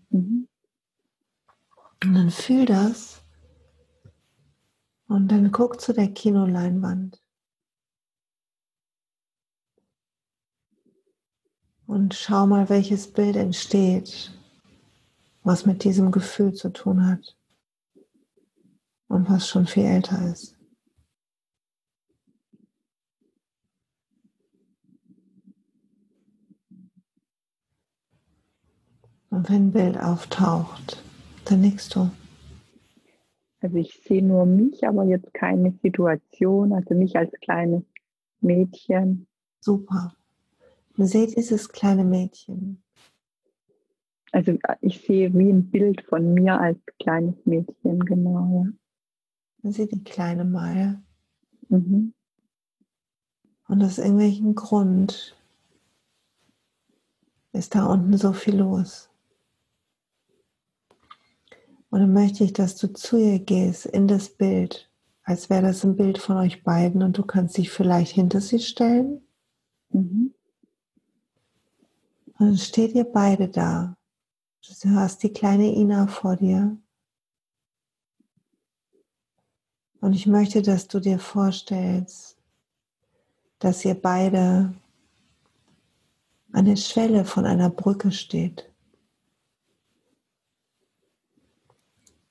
Mhm. Und dann fühl das und dann guck zu der Kinoleinwand. Und schau mal, welches Bild entsteht, was mit diesem Gefühl zu tun hat und was schon viel älter ist. Und wenn ein Bild auftaucht, dann nickst du. Also ich sehe nur mich, aber jetzt keine Situation, also mich als kleines Mädchen. Super. Und seht dieses kleine Mädchen. Also ich sehe wie ein Bild von mir als kleines Mädchen, genau. Ja. Sieht die kleine Maya. Mhm. Und aus irgendwelchen Grund ist da unten so viel los. Und dann möchte ich, dass du zu ihr gehst in das Bild, als wäre das ein Bild von euch beiden und du kannst dich vielleicht hinter sie stellen. Mhm. Und dann steht ihr beide da. Du hast die kleine Ina vor dir. Und ich möchte, dass du dir vorstellst, dass ihr beide an der Schwelle von einer Brücke steht.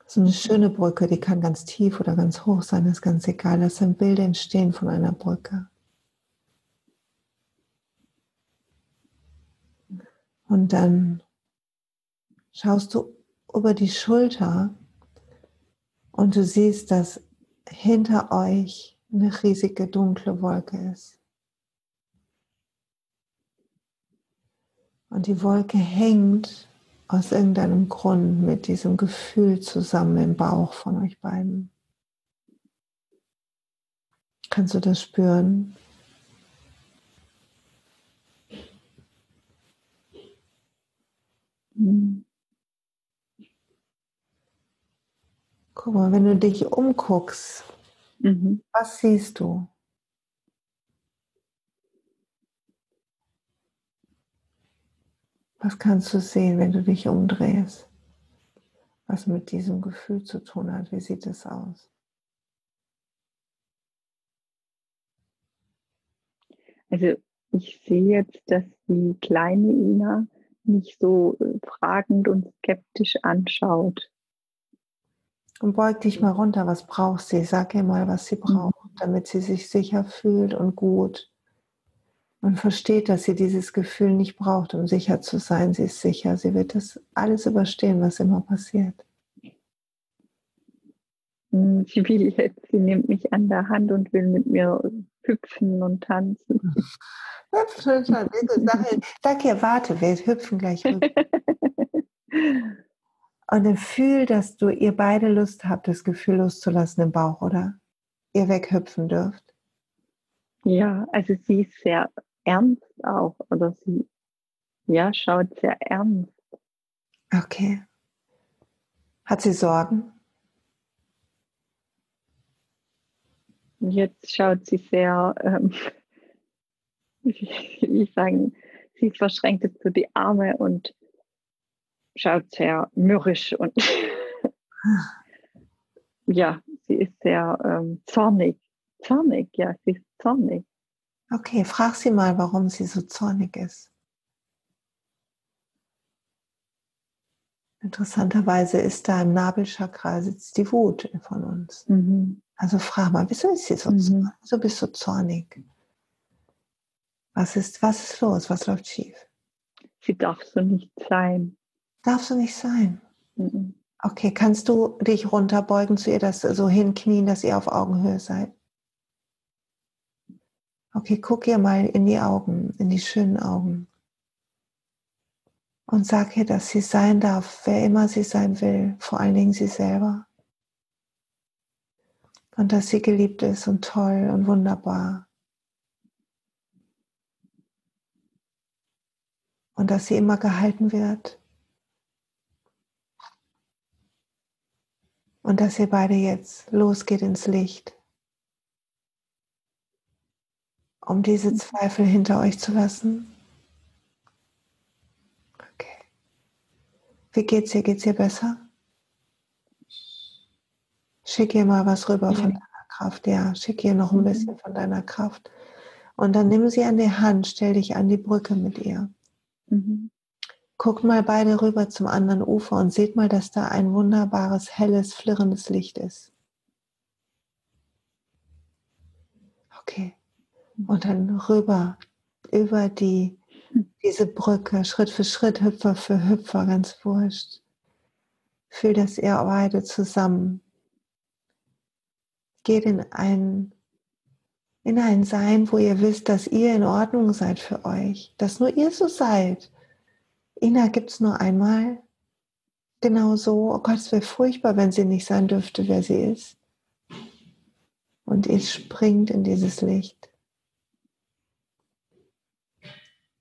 So eine schöne Brücke, die kann ganz tief oder ganz hoch sein, ist ganz egal. Das sind Bilder entstehen von einer Brücke. Und dann schaust du über die Schulter und du siehst, dass hinter euch eine riesige dunkle Wolke ist. Und die Wolke hängt aus irgendeinem Grund mit diesem Gefühl zusammen im Bauch von euch beiden. Kannst du das spüren? Mhm. Guck mal, wenn du dich umguckst, mhm. was siehst du? Was kannst du sehen, wenn du dich umdrehst? Was mit diesem Gefühl zu tun hat? Wie sieht es aus? Also ich sehe jetzt, dass die kleine Ina mich so äh, fragend und skeptisch anschaut. Und beug dich mal runter, was braucht sie? Sag ihr mal, was sie braucht, mhm. damit sie sich sicher fühlt und gut. Und versteht, dass sie dieses Gefühl nicht braucht, um sicher zu sein. Sie ist sicher. Sie wird das alles überstehen, was immer passiert. Hm, sie will jetzt, sie nimmt mich an der Hand und will mit mir hüpfen und tanzen. Hüpfen und tanzen. Sag, sag ihr, warte, wir hüpfen gleich rüber. Und dann fühl, dass du ihr beide Lust habt, das Gefühl loszulassen im Bauch, oder? Ihr weghüpfen dürft. Ja, also sie ist sehr ernst auch, oder sie, ja, schaut sehr ernst. Okay. Hat sie Sorgen? Jetzt schaut sie sehr, ähm, wie sagen, sie verschränkt jetzt so die Arme und schaut sehr mürrisch und ja, sie ist sehr ähm, zornig. Zornig, ja, sie ist zornig. Okay, frag sie mal, warum sie so zornig ist. Interessanterweise ist da im Nabelchakra sitzt die Wut von uns. Mhm. Also frag mal, wieso ist sie so, mhm. wieso bist du zornig? Was ist, was ist los? Was läuft schief? Sie darf so nicht sein. Darf so nicht sein. Mhm. Okay, kannst du dich runterbeugen zu ihr, dass so hinknien, dass ihr auf Augenhöhe seid? Okay, guck ihr mal in die Augen, in die schönen Augen. Und sag ihr, dass sie sein darf, wer immer sie sein will, vor allen Dingen sie selber. Und dass sie geliebt ist und toll und wunderbar. Und dass sie immer gehalten wird. Und dass ihr beide jetzt losgeht ins Licht, um diese Zweifel hinter euch zu lassen. Okay. Wie geht's ihr? Geht's ihr besser? Schick ihr mal was rüber ja. von deiner Kraft. Ja, schick ihr noch ein mhm. bisschen von deiner Kraft. Und dann nimm sie an die Hand, stell dich an die Brücke mit ihr. Mhm. Guckt mal beide rüber zum anderen Ufer und seht mal, dass da ein wunderbares, helles, flirrendes Licht ist. Okay. Und dann rüber über die, diese Brücke, Schritt für Schritt, Hüpfer für Hüpfer, ganz wurscht. Fühl, dass ihr beide zusammen geht in ein, in ein Sein, wo ihr wisst, dass ihr in Ordnung seid für euch, dass nur ihr so seid Ina gibt es nur einmal. Genau so. Oh Gott, es wäre furchtbar, wenn sie nicht sein dürfte, wer sie ist. Und ihr springt in dieses Licht.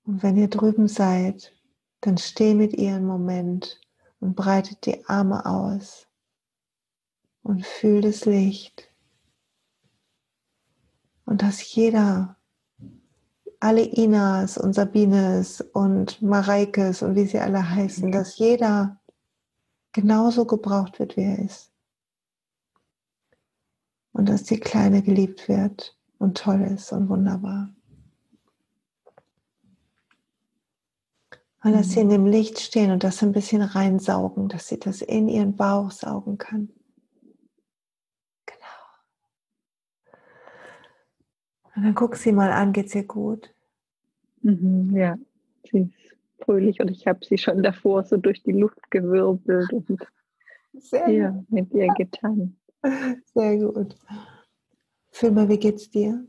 Und wenn ihr drüben seid, dann steh mit ihr einen Moment und breitet die Arme aus und fühl das Licht. Und dass jeder alle Inas und Sabines und Mareikes und wie sie alle heißen, dass jeder genauso gebraucht wird, wie er ist. Und dass die Kleine geliebt wird und toll ist und wunderbar. Und dass sie in dem Licht stehen und das ein bisschen reinsaugen, dass sie das in ihren Bauch saugen kann. Und dann guck sie mal an, geht's ihr gut? Mhm, ja, sie ist fröhlich und ich habe sie schon davor so durch die Luft gewirbelt und Sehr ja, mit ihr getan. Sehr gut. Fühl mal, wie geht's dir?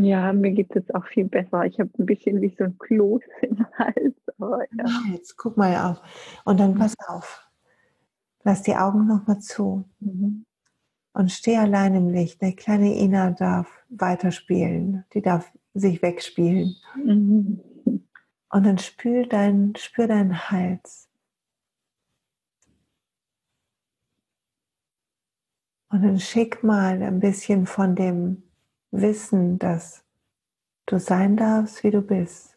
Ja, mir geht es jetzt auch viel besser. Ich habe ein bisschen wie so ein Kloß im Hals. Aber, ja. Jetzt guck mal auf. Und dann pass auf. Lass die Augen nochmal zu. Mhm. Und steh allein im Licht. Der kleine Ina darf weiterspielen. Die darf sich wegspielen. Mhm. Und dann spür, dein, spür deinen Hals. Und dann schick mal ein bisschen von dem Wissen, dass du sein darfst, wie du bist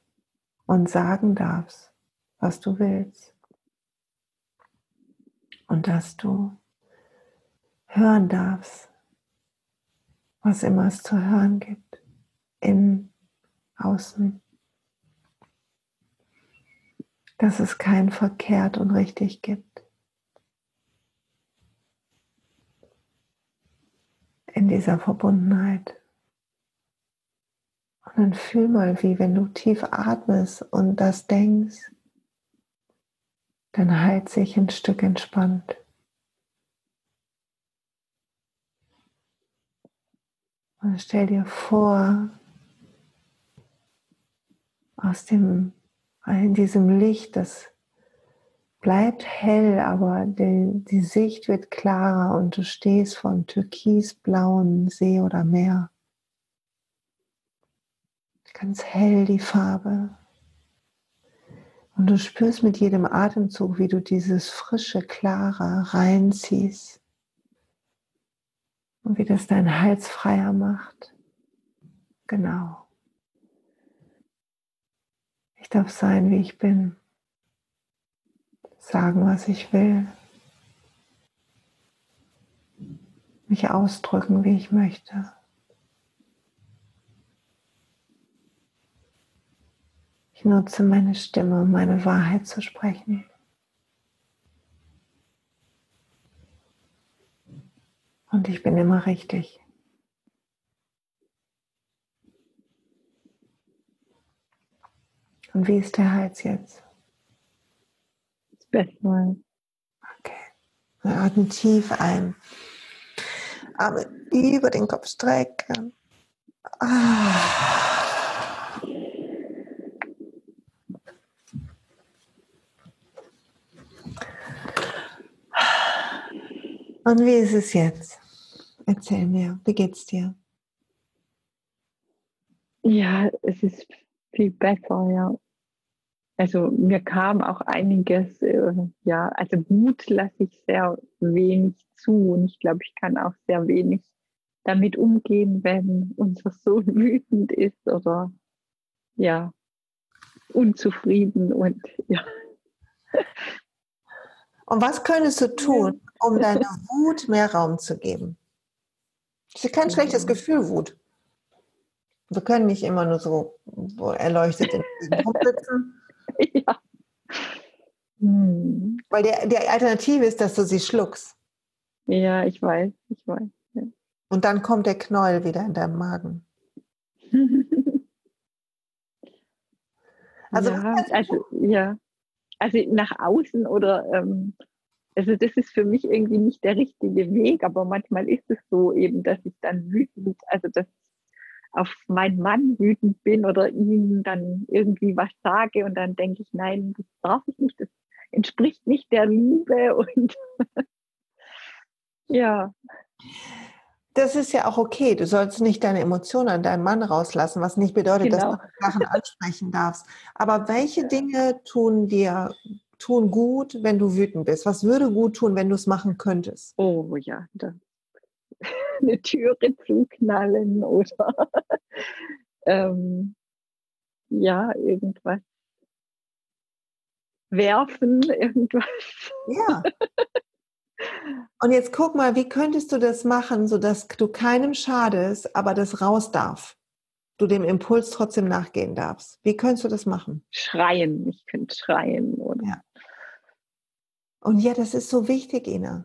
und sagen darfst, was du willst. Und dass du hören darfst, was immer es zu hören gibt, im Außen. Dass es kein verkehrt und richtig gibt. In dieser Verbundenheit. Und dann fühl mal, wie wenn du tief atmest und das denkst, dann halt sich ein Stück entspannt. Und stell dir vor, aus dem, in diesem Licht, das bleibt hell, aber die, die Sicht wird klarer und du stehst vor einem türkisblauen See oder Meer. Ganz hell die Farbe. Und du spürst mit jedem Atemzug, wie du dieses frische, klare reinziehst und wie das deinen Hals freier macht. Genau. Ich darf sein, wie ich bin. Sagen, was ich will. Mich ausdrücken, wie ich möchte. Ich nutze meine Stimme, um meine Wahrheit zu sprechen. Und ich bin immer richtig. Und wie ist der Hals jetzt? Das Beste. Okay. Wir atmen tief ein. Arme über den Kopf strecken. Ah. Und wie ist es jetzt? Erzähl mir, wie geht's dir? Ja, es ist viel besser, ja. Also mir kam auch einiges, äh, ja, also Wut lasse ich sehr wenig zu und ich glaube, ich kann auch sehr wenig damit umgehen, wenn unser Sohn wütend ist oder ja, unzufrieden und ja. Und was könntest du tun, um deiner Wut mehr Raum zu geben? Das ist kein schlechtes Gefühl, Wut. Wir können nicht immer nur so erleuchtet in den sitzen. ja. Hm. Weil die, die Alternative ist, dass du sie schluckst. Ja, ich weiß, ich weiß. Ja. Und dann kommt der Knäuel wieder in deinem Magen. also, ja, also, ja. also nach außen oder ähm, also das ist für mich irgendwie nicht der richtige Weg, aber manchmal ist es so eben, dass ich dann wütend, also dass auf meinen Mann wütend bin oder ihm dann irgendwie was sage und dann denke ich, nein, das darf ich nicht, das entspricht nicht der Liebe und ja. Das ist ja auch okay. Du sollst nicht deine Emotionen an deinen Mann rauslassen, was nicht bedeutet, genau. dass du Sachen ansprechen darfst. Aber welche Dinge tun dir tun gut, wenn du wütend bist? Was würde gut tun, wenn du es machen könntest? Oh ja, da. eine Türe zuknallen oder ähm, ja, irgendwas werfen, irgendwas. Ja. Und jetzt guck mal, wie könntest du das machen, sodass du keinem schadest, aber das raus darf? Du dem Impuls trotzdem nachgehen darfst. Wie könntest du das machen? Schreien. Ich könnte schreien oder. Ja. Und ja, das ist so wichtig, Ina.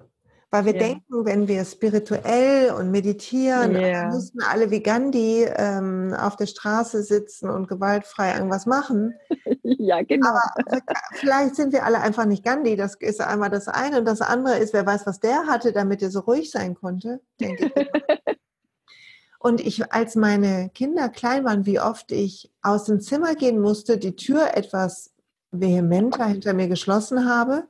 Weil wir Ja. denken, wenn wir spirituell und meditieren, Ja. dann müssten alle wie Gandhi ähm, auf der Straße sitzen und gewaltfrei irgendwas machen. Ja, genau. Aber vielleicht sind wir alle einfach nicht Gandhi. Das ist einmal das eine. Und das andere ist, wer weiß, was der hatte, damit er so ruhig sein konnte, denke ich. Und ich, als meine Kinder klein waren, wie oft ich aus dem Zimmer gehen musste, die Tür etwas vehementer hinter mir geschlossen habe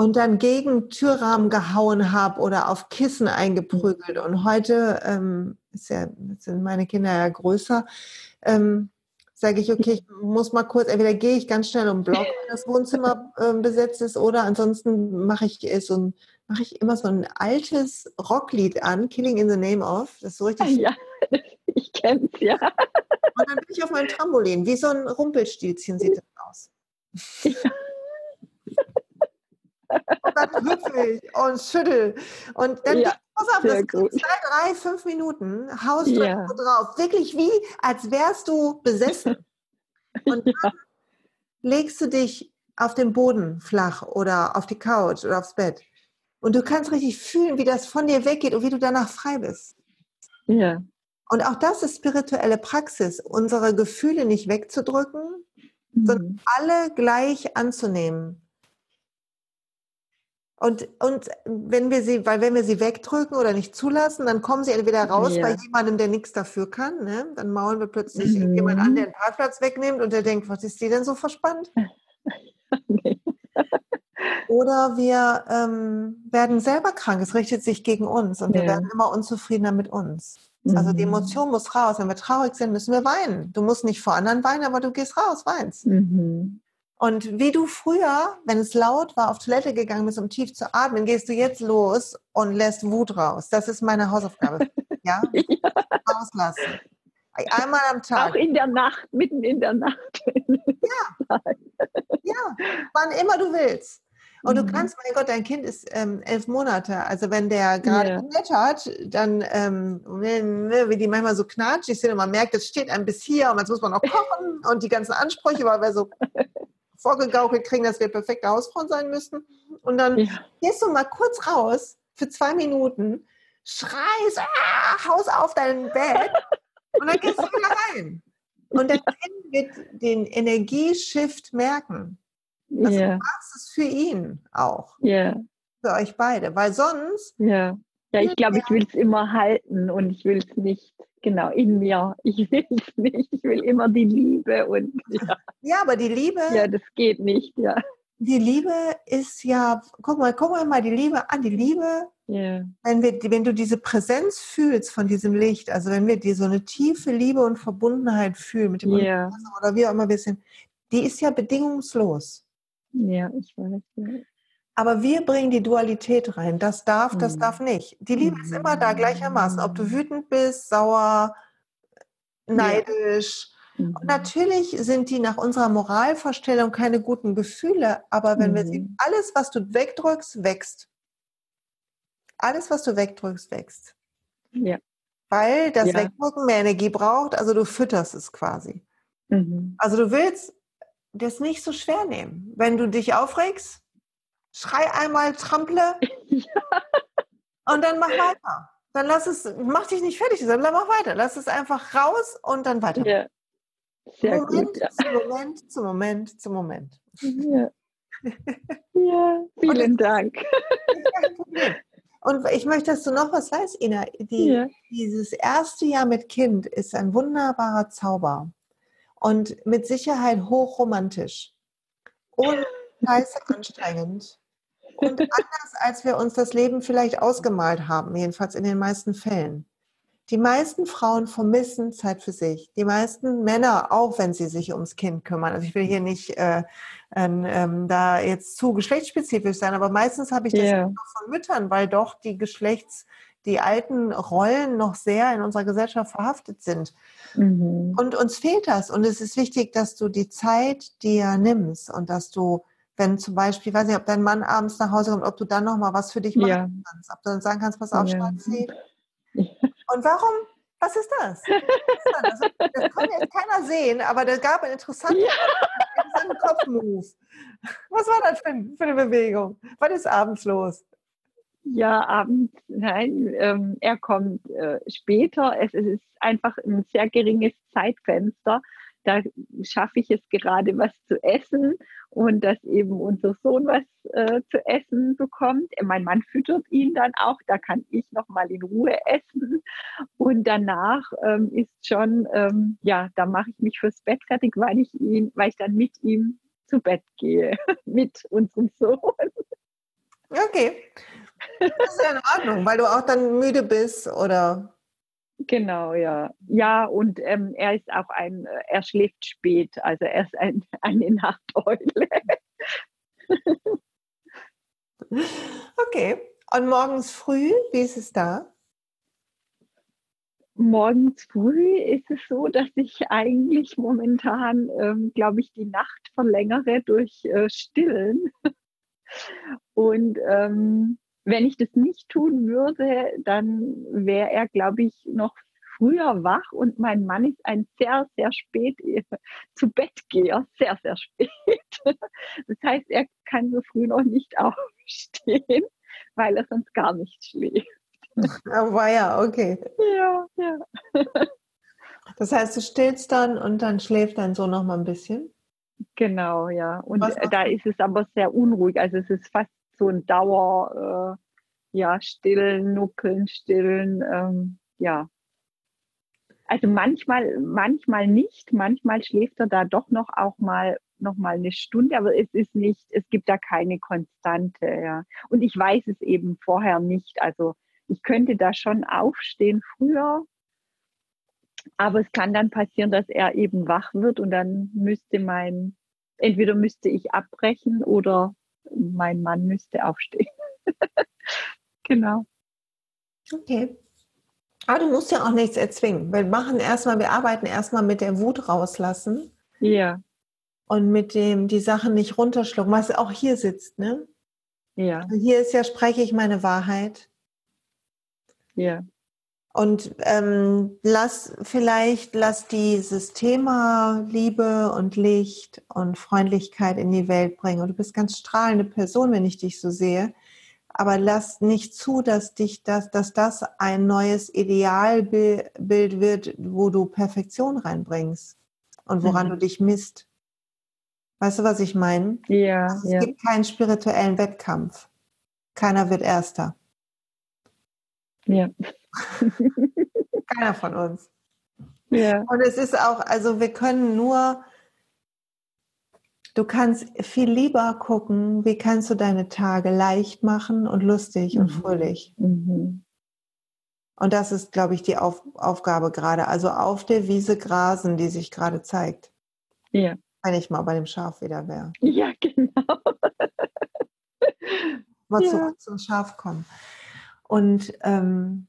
und dann gegen Türrahmen gehauen habe oder auf Kissen eingeprügelt. Und heute ähm, ja, sind meine Kinder ja größer. Ähm, sage ich, okay, ich muss mal kurz, entweder gehe ich ganz schnell um den Block, wenn das Wohnzimmer äh, besetzt ist, oder ansonsten mache ich äh, so ein, mache ich immer so ein altes Rocklied an, Killing in the Name of. Das ist so richtig. Ja, ich kenne es, ja. Und dann bin ich auf meinem Trampolin, wie so ein Rumpelstilzchen sieht das aus. Und dann hüpfe ich und schüttel. Und dann, Ja, pass auf, das gut. zwei, drei, fünf Minuten haust du Ja. drauf. Wirklich wie, als wärst du besessen. Und dann legst du dich auf den Boden flach oder auf die Couch oder aufs Bett. Und du kannst richtig fühlen, wie das von dir weggeht und wie du danach frei bist. Ja, Und auch das ist spirituelle Praxis, unsere Gefühle nicht wegzudrücken, sondern Mhm. alle gleich anzunehmen. Und, und wenn wir sie, weil wenn wir sie wegdrücken oder nicht zulassen, dann kommen sie entweder raus Ja. bei jemandem, der nichts dafür kann. Ne? Dann maulen wir plötzlich Mhm. jemand an, der den Parkplatz wegnimmt und der denkt, was ist die denn so verspannt? Nee. Oder wir ähm, werden selber krank, es richtet sich gegen uns und wir Ja. werden immer unzufriedener mit uns. Also die Mhm. Emotion muss raus. Wenn wir traurig sind, müssen wir weinen. Du musst nicht vor anderen weinen, aber du gehst raus, weinst. Mhm. Und wie du früher, wenn es laut war, auf Toilette gegangen bist, um tief zu atmen, gehst du jetzt los und lässt Wut raus. Das ist meine Hausaufgabe. Ja? Rauslassen. Einmal am Auch Tag. in der Nacht, mitten in der Nacht. Ja, wann immer du willst. Und du Mhm. kannst, mein Gott, dein Kind ist ähm, elf Monate. Also wenn der gerade Ja. klettert, dann, ähm, wie die manchmal so knatschig sind und man merkt, es steht ein bis hier und jetzt muss man noch kochen und die ganzen Ansprüche, weil wir so vorgegaukelt kriegen, dass wir perfekte Hausfrauen sein müssten. Und dann Ja. gehst du mal kurz raus für zwei Minuten, schreist, ah, haus auf dein Bett und dann gehst du wieder rein. Und dein Kind wird den Energieshift merken. Das Ja, machst es für ihn auch, ja, für euch beide, weil sonst, ja. Ja, ich glaube, ich will es immer halten und ich will es nicht, genau, in mir. Ich will es nicht. Ich will immer die Liebe und ja, ja, aber die Liebe, ja das geht nicht, ja. die Liebe ist ja, guck mal, guck mal mal die Liebe an, die Liebe, Ja, wenn wir, wenn du diese Präsenz fühlst von diesem Licht, also wenn wir die so eine tiefe Liebe und Verbundenheit fühlen mit dem Universum oder wie auch immer wir sind, die ist ja bedingungslos. ja, ich weiß. Aber wir bringen die Dualität rein. Das darf, das Mhm. darf nicht. Die Liebe ist immer da gleichermaßen. Ob du wütend bist, sauer, neidisch. Mhm. Und natürlich sind die nach unserer Moralvorstellung keine guten Gefühle. Aber wenn wir sie, Mhm. alles, was du wegdrückst, wächst. Alles, was du wegdrückst, wächst. Ja. Weil das Ja. Wegdrücken mehr Energie braucht. Also du fütterst es quasi. Mhm. Also du willst das nicht so schwer nehmen. Wenn du dich aufregst, schrei einmal, trample und dann mach weiter. Dann lass es, mach dich nicht fertig, sondern mach weiter. Lass es einfach raus und dann weiter. Ja. Sehr Moment gut. Ja. zu Moment zu Moment zu Moment. Ja. ja, vielen Dank. Kein Problem. Und ich möchte, dass du noch was weißt, Ina. Die, Ja. Dieses erste Jahr mit Kind ist ein wunderbarer Zauber und mit Sicherheit hochromantisch und scheiße anstrengend und anders, als wir uns das Leben vielleicht ausgemalt haben, jedenfalls in den meisten Fällen. Die meisten Frauen vermissen Zeit für sich. Die meisten Männer, auch wenn sie sich ums Kind kümmern. Also ich will hier nicht äh, ähm, da jetzt zu geschlechtsspezifisch sein, aber meistens habe ich das auch von Müttern, weil doch die Geschlechts, die alten Rollen noch sehr in unserer Gesellschaft verhaftet sind. Mhm. Und uns fehlt das. Und es ist wichtig, dass du die Zeit dir nimmst und dass du, wenn zum Beispiel, ich weiß nicht, ob dein Mann abends nach Hause kommt, ob du dann noch mal was für dich machen Ja. kannst. Ob du dann sagen kannst, pass auf, Ja. Schatzi. Und warum? Was ist das? Was ist das? Also, das kann jetzt keiner sehen, aber da gab einen interessanten, interessanten Kopfmove. Was war das für, für eine Bewegung? Was ist abends los? Ja, abends, nein, ähm, er kommt äh, später. Es, es, ist einfach ein sehr geringes Zeitfenster. Da schaffe ich es gerade, was zu essen und dass eben unser Sohn was äh, zu essen bekommt. Mein Mann füttert ihn dann auch, da kann ich noch mal in Ruhe essen und danach ähm, ist schon, ähm, ja, da mache ich mich fürs Bett fertig, weil ich ihn, weil ich dann mit ihm zu Bett gehe, mit unserem Sohn. Okay. Das ist ja in Ordnung, weil du auch dann müde bist oder Genau, ja. Ja, und ähm, er ist auch ein, äh, er schläft spät, also er ist ein, eine Nachteule. okay. Und morgens früh, wie ist es da? Morgens früh ist es so, dass ich eigentlich momentan, ähm, glaube ich, die Nacht verlängere durch äh, Stillen. Und ähm, wenn ich das nicht tun würde, dann wäre er, glaube ich, noch früher wach und mein Mann ist ein sehr, sehr spät zu Bett geher, sehr, sehr spät. Das heißt, er kann so früh noch nicht aufstehen, weil er sonst gar nicht schläft. Oh, ja, okay. Ja, ja. Das heißt, du stillst dann und dann schläft dein Sohn noch mal ein bisschen? Genau, ja. Und da ist es aber sehr unruhig. Also es ist fast so ein Dauer, äh, ja, stillen, nuckeln, stillen, ähm, ja. Also manchmal, manchmal nicht, manchmal schläft er da doch noch auch mal noch mal eine Stunde, aber es ist nicht, es gibt da keine Konstante, ja. Und ich weiß es eben vorher nicht. Also ich könnte da schon aufstehen früher, aber es kann dann passieren, dass er eben wach wird und dann müsste mein, entweder müsste ich abbrechen oder mein Mann müsste aufstehen. genau. Okay. Aber du musst ja auch nichts erzwingen. Wir machen erstmal, wir arbeiten erstmal mit der Wut rauslassen. Ja. Und mit dem, die Sachen nicht runterschlucken, was auch hier sitzt, ne? Ja. Also hier ist ja, spreche ich meine Wahrheit. Ja. Und ähm, lass vielleicht, lass dieses Thema Liebe und Licht und Freundlichkeit in die Welt bringen. Und du bist ganz strahlende Person, wenn ich dich so sehe. Aber lass nicht zu, dass dich das, dass das ein neues Idealbild wird, wo du Perfektion reinbringst und woran mhm. du dich misst. Weißt du, was ich meine? Ja. Also es ja. gibt keinen spirituellen Wettkampf. Keiner wird Erster. Ja. Keiner von uns. Ja. Und es ist auch, also wir können nur, du kannst viel lieber gucken, wie kannst du deine Tage leicht machen und lustig mhm. und fröhlich. Mhm. Und das ist, glaube ich, die auf, Aufgabe gerade. Also auf der Wiese grasen, die sich gerade zeigt. Ja. Wenn ich mal bei dem Schaf wieder wäre. Ja, genau. Mal ja. zurück zum Schaf kommen. Und ähm,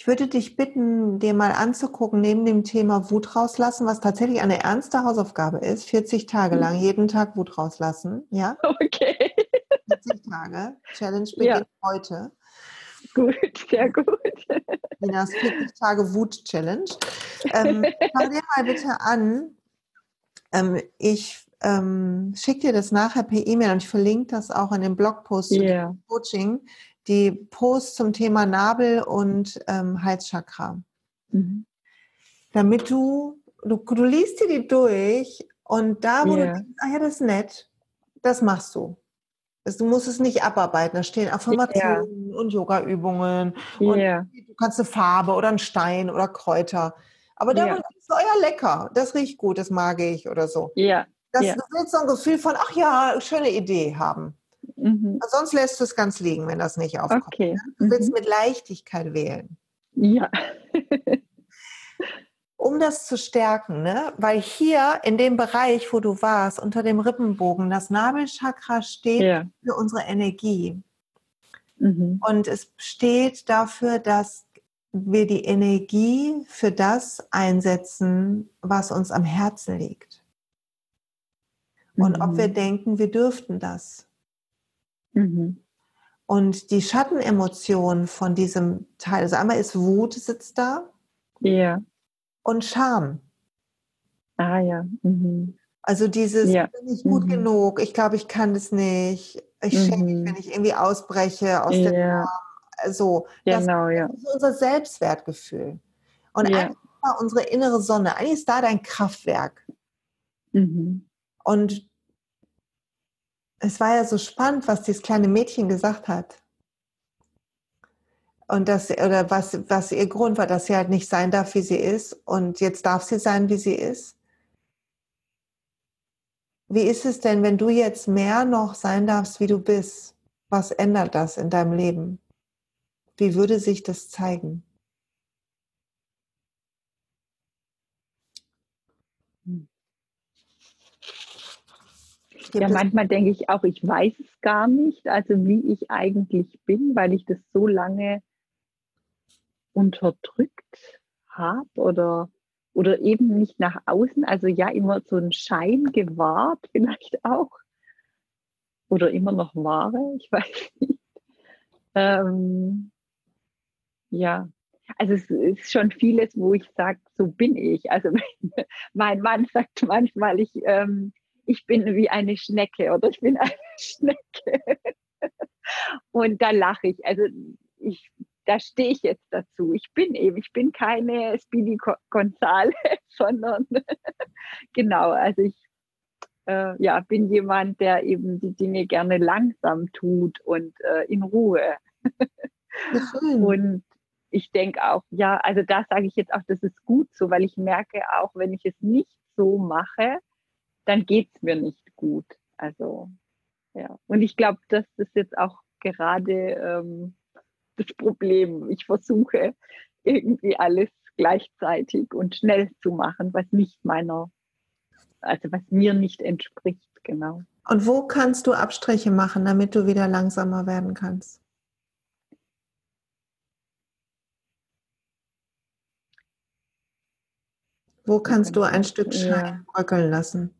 ich würde dich bitten, dir mal anzugucken, neben dem Thema Wut rauslassen, was tatsächlich eine ernste Hausaufgabe ist, 40 Tage lang, mhm. jeden Tag Wut rauslassen, ja? Okay. 40 Tage. Challenge beginnt ja. heute. Gut, sehr gut. Ninas 40 Tage Wut-Challenge. Ähm, schau dir mal bitte an. Ähm, ich ähm, schicke dir das nachher per E-Mail und ich verlinke das auch in dem Blogpost yeah. Coaching die Post zum Thema Nabel und ähm, Halschakra. Mhm. Damit du, du, du liest dir die durch und da, wo yeah. du denkst, ah ja, das ist nett, das machst du. Du musst es nicht abarbeiten. Da stehen Affirmationen yeah. und Yoga-Übungen. Yeah. Und du kannst eine Farbe oder einen Stein oder Kräuter. Aber da yeah. ist ja, lecker, das riecht gut, das mag ich oder so. Ja. Das, Du willst so ein Gefühl von, ach ja, schöne Idee haben. Mhm. Sonst lässt du es ganz liegen, wenn das nicht aufkommt. Okay. Du willst mhm. mit Leichtigkeit wählen. Ja. um das zu stärken, ne? weil hier in dem Bereich, wo du warst, unter dem Rippenbogen, das Nabelchakra steht ja. für unsere Energie. Mhm. Und es steht dafür, dass wir die Energie für das einsetzen, was uns am Herzen liegt. Und mhm. ob wir denken, wir dürften das. Mhm. Und die Schattenemotion von diesem Teil, also einmal ist Wut sitzt da. Ja. Und Scham. Ah ja. Mhm. Also dieses, ja. bin ich gut mhm. genug, ich glaube, ich kann das nicht, Ich mhm. schäme mich, wenn ich irgendwie ausbreche aus ja. der Norm. So, genau, das, ja. das ist unser Selbstwertgefühl. Und ja. eigentlich ist unsere innere Sonne, eigentlich ist da dein Kraftwerk. Mhm. Und es war ja so spannend, was dieses kleine Mädchen gesagt hat. Und das, oder was, was ihr Grund war, dass sie halt nicht sein darf, wie sie ist. Und jetzt darf sie sein, wie sie ist. Wie ist es denn, wenn du jetzt mehr noch sein darfst, wie du bist? Was ändert das in deinem Leben? Wie würde sich das zeigen? Ja, manchmal denke ich auch, ich weiß es gar nicht, also wie ich eigentlich bin, weil ich das so lange unterdrückt habe oder, oder eben nicht nach außen, also ja, immer so einen Schein gewahrt, vielleicht auch. Oder immer noch wahre, ich weiß nicht. Ähm, ja, also es ist schon vieles, wo ich sage, so bin ich. Also mein Mann sagt manchmal, ich ähm, ich bin wie eine Schnecke oder ich bin eine Schnecke. Und da lache ich. Also ich, da stehe ich jetzt dazu. Ich bin eben, ich bin keine Speedy Gonzales, sondern genau, also ich äh, ja, bin jemand, der eben die Dinge gerne langsam tut und äh, in Ruhe. und ich denke auch, ja, also da sage ich jetzt auch, das ist gut so, weil ich merke auch, wenn ich es nicht so mache, dann geht es mir nicht gut. Also, ja. Und ich glaube, das ist jetzt auch gerade ähm, das Problem. Ich versuche irgendwie alles gleichzeitig und schnell zu machen, was nicht meiner, also was mir nicht entspricht, genau. Und wo kannst du Abstriche machen, damit du wieder langsamer werden kannst? Wo kannst du ein Stück Schein bröckeln lassen?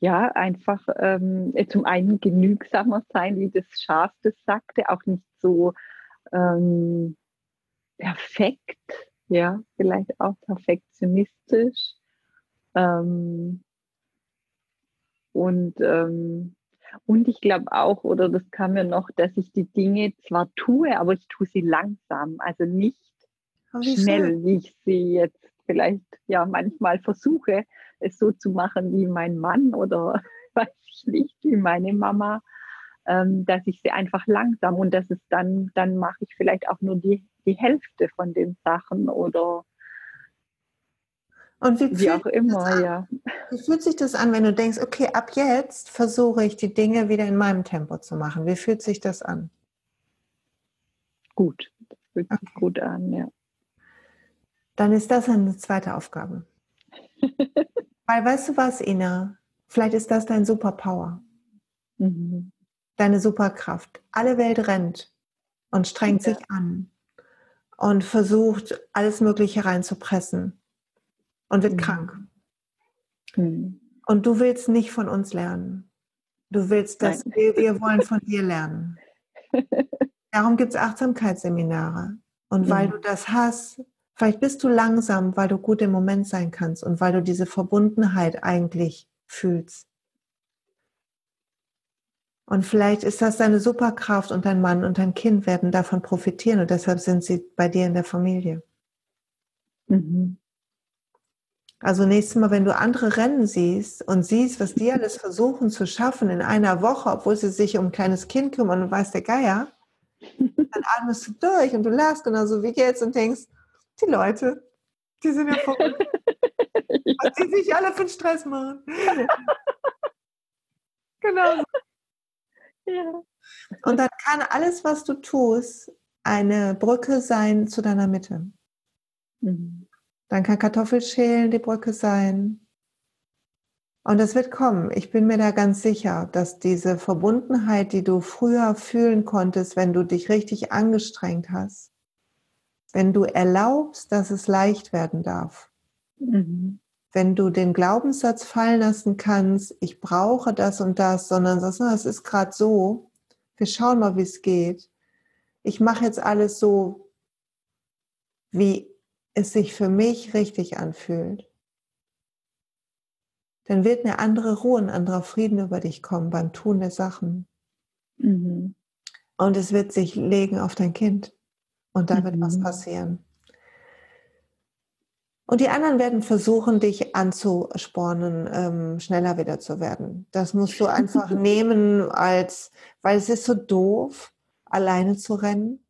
Ja, einfach ähm, zum einen genügsamer sein, wie das Schaf das sagte, auch nicht so ähm, perfekt, ja, vielleicht auch perfektionistisch. Ähm, und, ähm, und ich glaube auch, oder das kam mir noch, dass ich die Dinge zwar tue, aber ich tue sie langsam, also nicht schnell, schön. wie ich sie jetzt vielleicht ja manchmal versuche, es so zu machen wie mein Mann oder weiß ich nicht, wie meine Mama, ähm, dass ich sie einfach langsam und das ist dann, dann mache ich vielleicht auch nur die, die Hälfte von den Sachen oder und wie, wie auch immer, ja. Wie fühlt sich das an, wenn du denkst, okay, ab jetzt versuche ich die Dinge wieder in meinem Tempo zu machen? Wie fühlt sich das an? Gut, das fühlt okay. sich gut an, ja. Dann ist das eine zweite Aufgabe. Weil weißt du was, Ina? Vielleicht ist das dein Superpower. Mhm. Deine Superkraft. Alle Welt rennt und strengt ja. sich an und versucht, alles Mögliche reinzupressen und wird mhm. krank. Mhm. Und du willst nicht von uns lernen. Du willst, dass wir, wir wollen von dir lernen. Darum gibt es Achtsamkeitsseminare. Und weil mhm. du das hast, Vielleicht bist du langsam, weil du gut im Moment sein kannst und weil du diese Verbundenheit eigentlich fühlst. Und vielleicht ist das deine Superkraft und dein Mann und dein Kind werden davon profitieren und deshalb sind sie bei dir in der Familie. Mhm. Also nächstes Mal, wenn du andere Rennen siehst und siehst, was die alles versuchen zu schaffen in einer Woche, obwohl sie sich um ein kleines Kind kümmern und weiß der Geier, dann atmest du durch und du lachst genauso wie jetzt und denkst, die Leute, die sind ja verrückt. ja. Was die sich alle für Stress machen. genau. Ja. Und dann kann alles, was du tust, eine Brücke sein zu deiner Mitte. Mhm. Dann kann Kartoffelschälen die Brücke sein. Und es wird kommen. Ich bin mir da ganz sicher, dass diese Verbundenheit, die du früher fühlen konntest, wenn du dich richtig angestrengt hast, wenn du erlaubst, dass es leicht werden darf, mhm. wenn du den Glaubenssatz fallen lassen kannst, ich brauche das und das, sondern sagst, es ist gerade so, wir schauen mal, wie es geht. Ich mache jetzt alles so, wie es sich für mich richtig anfühlt. dann wird eine andere Ruhe, ein anderer Frieden über dich kommen beim Tun der Sachen. Mhm. Und es wird sich legen auf dein Kind. Und da mhm. wird was mhm. passieren. Und die anderen werden versuchen, dich anzuspornen, ähm, schneller wieder zu werden. Das musst du einfach nehmen als, weil es ist so doof, alleine zu rennen.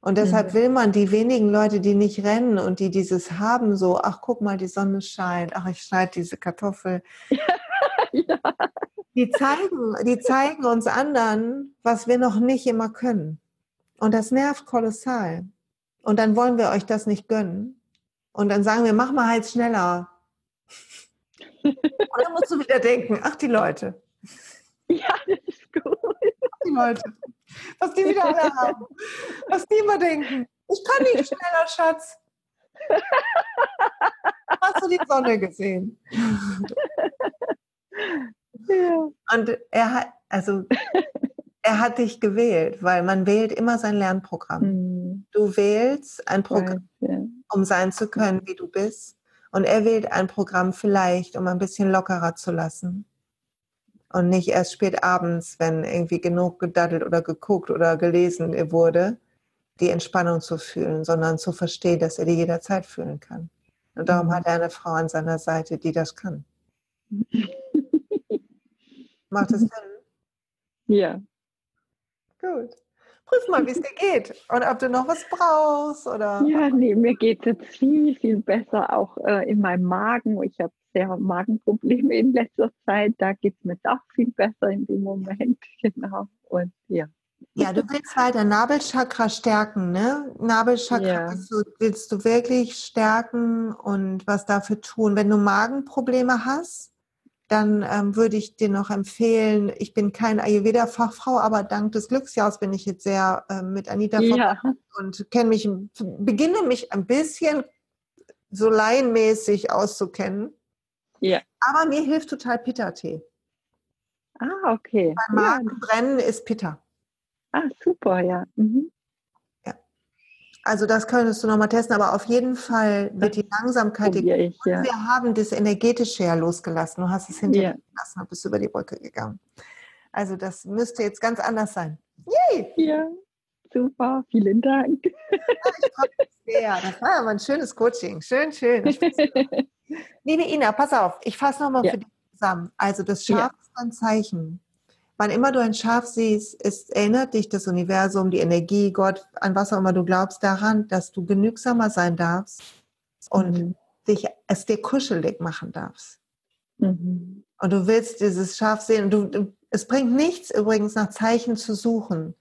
Und deshalb mhm. will man die wenigen Leute, die nicht rennen und die dieses haben, so, ach guck mal, die Sonne scheint, ach ich schneide diese Kartoffel. ja. Die zeigen, die zeigen uns anderen, was wir noch nicht immer können. Und das nervt kolossal. Und dann wollen wir euch das nicht gönnen. Und dann sagen wir, mach mal halt schneller. Und dann musst du wieder denken, ach die Leute. Ja, das ist gut. Ach, die Leute. Was die wieder alle haben. Was die immer denken. Ich kann nicht schneller, Schatz. Hast du die Sonne gesehen? Ja. Und er hat, also er hat dich gewählt, weil man wählt immer sein Lernprogramm. Mhm. Du wählst ein Programm, um sein zu können, wie du bist. Und er wählt ein Programm vielleicht, um ein bisschen lockerer zu lassen. Und nicht erst spät abends, wenn irgendwie genug gedaddelt oder geguckt oder gelesen wurde, die Entspannung zu fühlen, sondern zu verstehen, dass er die jederzeit fühlen kann. Und darum mhm. hat er eine Frau an seiner Seite, die das kann. Macht das Sinn? Ja. Gut. Prüf mal, wie es dir geht und ob du noch was brauchst oder. Ja, nee, mir geht es jetzt viel, viel besser, auch äh, in meinem Magen. Ich habe sehr Magenprobleme in letzter Zeit. Da geht es mir auch viel besser in dem Moment. Genau. Und ja. Ja, du willst weiter Nabelchakra stärken, ne? Nabelchakra ja. willst, du, willst du wirklich stärken und was dafür tun. Wenn du Magenprobleme hast, dann ähm, würde ich dir noch empfehlen, ich bin keine Ayurveda-Fachfrau, aber dank des Glücksjahrs bin ich jetzt sehr äh, mit Anita ja. und kenne mich, beginne mich ein bisschen so laienmäßig auszukennen. Ja. Aber mir hilft total Pitta-Tee. Ah, okay. Beim Magenbrennen ja. ist Pitta. Ah, super, ja. Mhm. Also das könntest du nochmal testen, aber auf jeden Fall wird die Langsamkeit, die, ich, ja. wir haben das energetische ja losgelassen. Du hast es hinter ja. gelassen und bist über die Brücke gegangen. Also das müsste jetzt ganz anders sein. Yay! Ja, super, vielen Dank. Ja, ich sehr. Das war aber ein schönes Coaching. Schön, schön. Liebe Ina, pass auf, ich fasse nochmal ja. für dich zusammen. Also das Schaf ist ein Zeichen. Wann immer du ein Schaf siehst, ist, erinnert dich das Universum, die Energie, Gott, an was auch immer du glaubst, daran, dass du genügsamer sein darfst und mhm. dich, es dir kuschelig machen darfst. Mhm. Und du willst dieses Schaf sehen. Und du, du, es bringt nichts übrigens nach Zeichen zu suchen,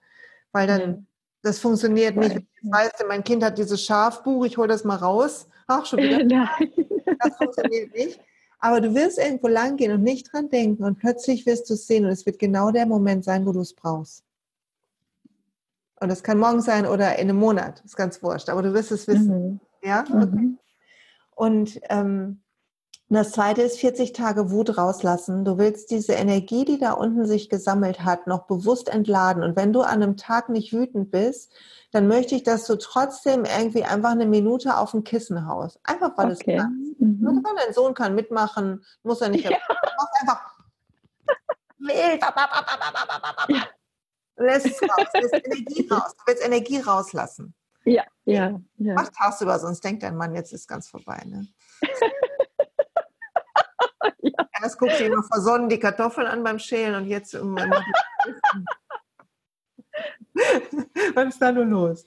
weil dann mhm. das funktioniert nicht. Weißt du, mein Kind hat dieses Schafbuch, ich hole das mal raus. Ach, schon wieder. Nein. Das funktioniert nicht. Aber du wirst irgendwo lang gehen und nicht dran denken und plötzlich wirst du es sehen und es wird genau der Moment sein, wo du es brauchst. Und das kann morgen sein oder in einem Monat, ist ganz wurscht, aber du wirst es wissen. Mhm. Ja? Mhm. Okay. Und ähm, das zweite ist 40 Tage Wut rauslassen. Du willst diese Energie, die da unten sich gesammelt hat, noch bewusst entladen. Und wenn du an einem Tag nicht wütend bist, dann möchte ich, dass du trotzdem irgendwie einfach eine Minute auf dem Kissen haust. Einfach weil okay. es kannst. Mhm. Nur dein Sohn kann mitmachen, muss er nicht. Ja. Einfach wild. Ja. Lässt es raus, lässt Energie raus. Du willst Energie rauslassen. Ja, ja. ja. Mach tagsüber, sonst denkt dein Mann, jetzt ist ganz vorbei. Ne? Erst guckt sie noch versonnen die Kartoffeln an beim Schälen und jetzt Was ist da nur los?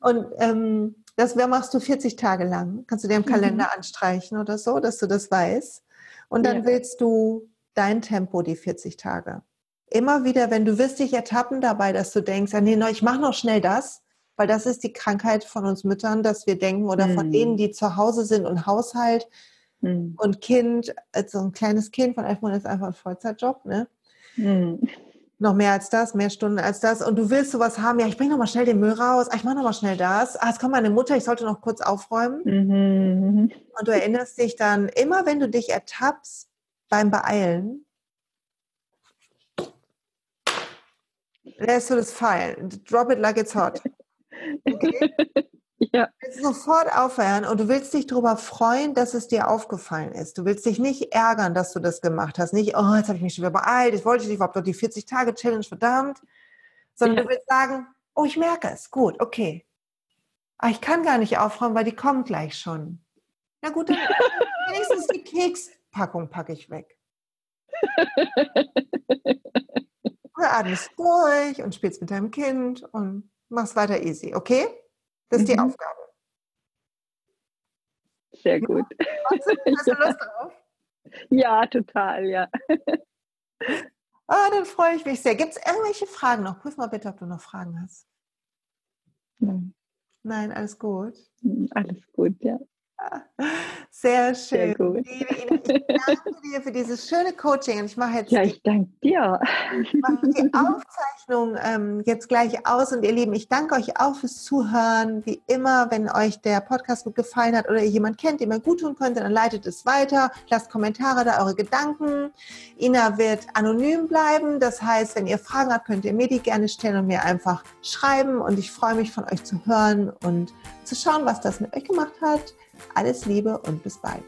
Und ähm, das machst du 40 Tage lang. Kannst du dir im Kalender mhm. anstreichen oder so, dass du das weißt. Und dann ja. willst du dein Tempo die 40 Tage. Immer wieder, wenn du wirst dich ertappen dabei, dass du denkst, ja, nee, ich mache noch schnell das, weil das ist die Krankheit von uns Müttern, dass wir denken, oder mhm. von denen, die zu Hause sind und Haushalt mhm. und Kind, also ein kleines Kind von elf Monaten ist einfach ein Vollzeitjob, ne? Mhm noch mehr als das, mehr Stunden als das und du willst sowas haben, ja, ich bringe noch mal schnell den Müll raus, ah, ich mache noch mal schnell das, ah, es kommt meine Mutter, ich sollte noch kurz aufräumen. Mhm. Und du erinnerst dich dann, immer wenn du dich ertappst beim Beeilen, lässt du das fallen. Drop it like it's hot. Okay? Ja. Du willst sofort aufhören und du willst dich darüber freuen, dass es dir aufgefallen ist. Du willst dich nicht ärgern, dass du das gemacht hast. Nicht, oh, jetzt habe ich mich schon wieder beeilt, ich wollte nicht, überhaupt noch die 40-Tage-Challenge, verdammt. Sondern ja. du willst sagen, oh, ich merke es, gut, okay. Aber ah, ich kann gar nicht aufräumen, weil die kommt gleich schon. Na gut, dann wenigstens die Kekspackung packe ich weg. Du atmest durch und spielst mit deinem Kind und machst weiter easy, okay? Das ist die mhm. Aufgabe. Sehr gut. Hast du, hast du Lust drauf? Ja, total, ja. Ah, dann freue ich mich sehr. Gibt es irgendwelche Fragen noch? Prüf mal bitte, ob du noch Fragen hast. Nein. Nein, alles gut. Hm, alles gut, ja. Sehr schön. Sehr gut. ich danke dir für dieses schöne Coaching. Und ich mache jetzt ja, ich danke dir. Ich mache die Aufzeichnung ähm, jetzt gleich aus. Und ihr Lieben, ich danke euch auch fürs Zuhören. Wie immer, wenn euch der Podcast gut gefallen hat oder ihr jemand kennt, dem ihr gut tun könnte, dann leitet es weiter. Lasst Kommentare da, eure Gedanken. Ina wird anonym bleiben. Das heißt, wenn ihr Fragen habt, könnt ihr mir die gerne stellen und mir einfach schreiben. Und ich freue mich von euch zu hören und zu schauen, was das mit euch gemacht hat. Alles Liebe und bis bald.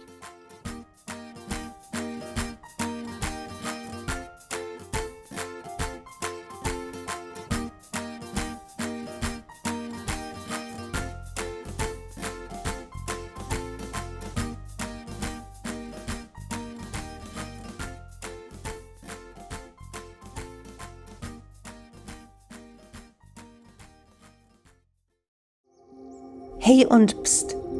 Hey und Psst.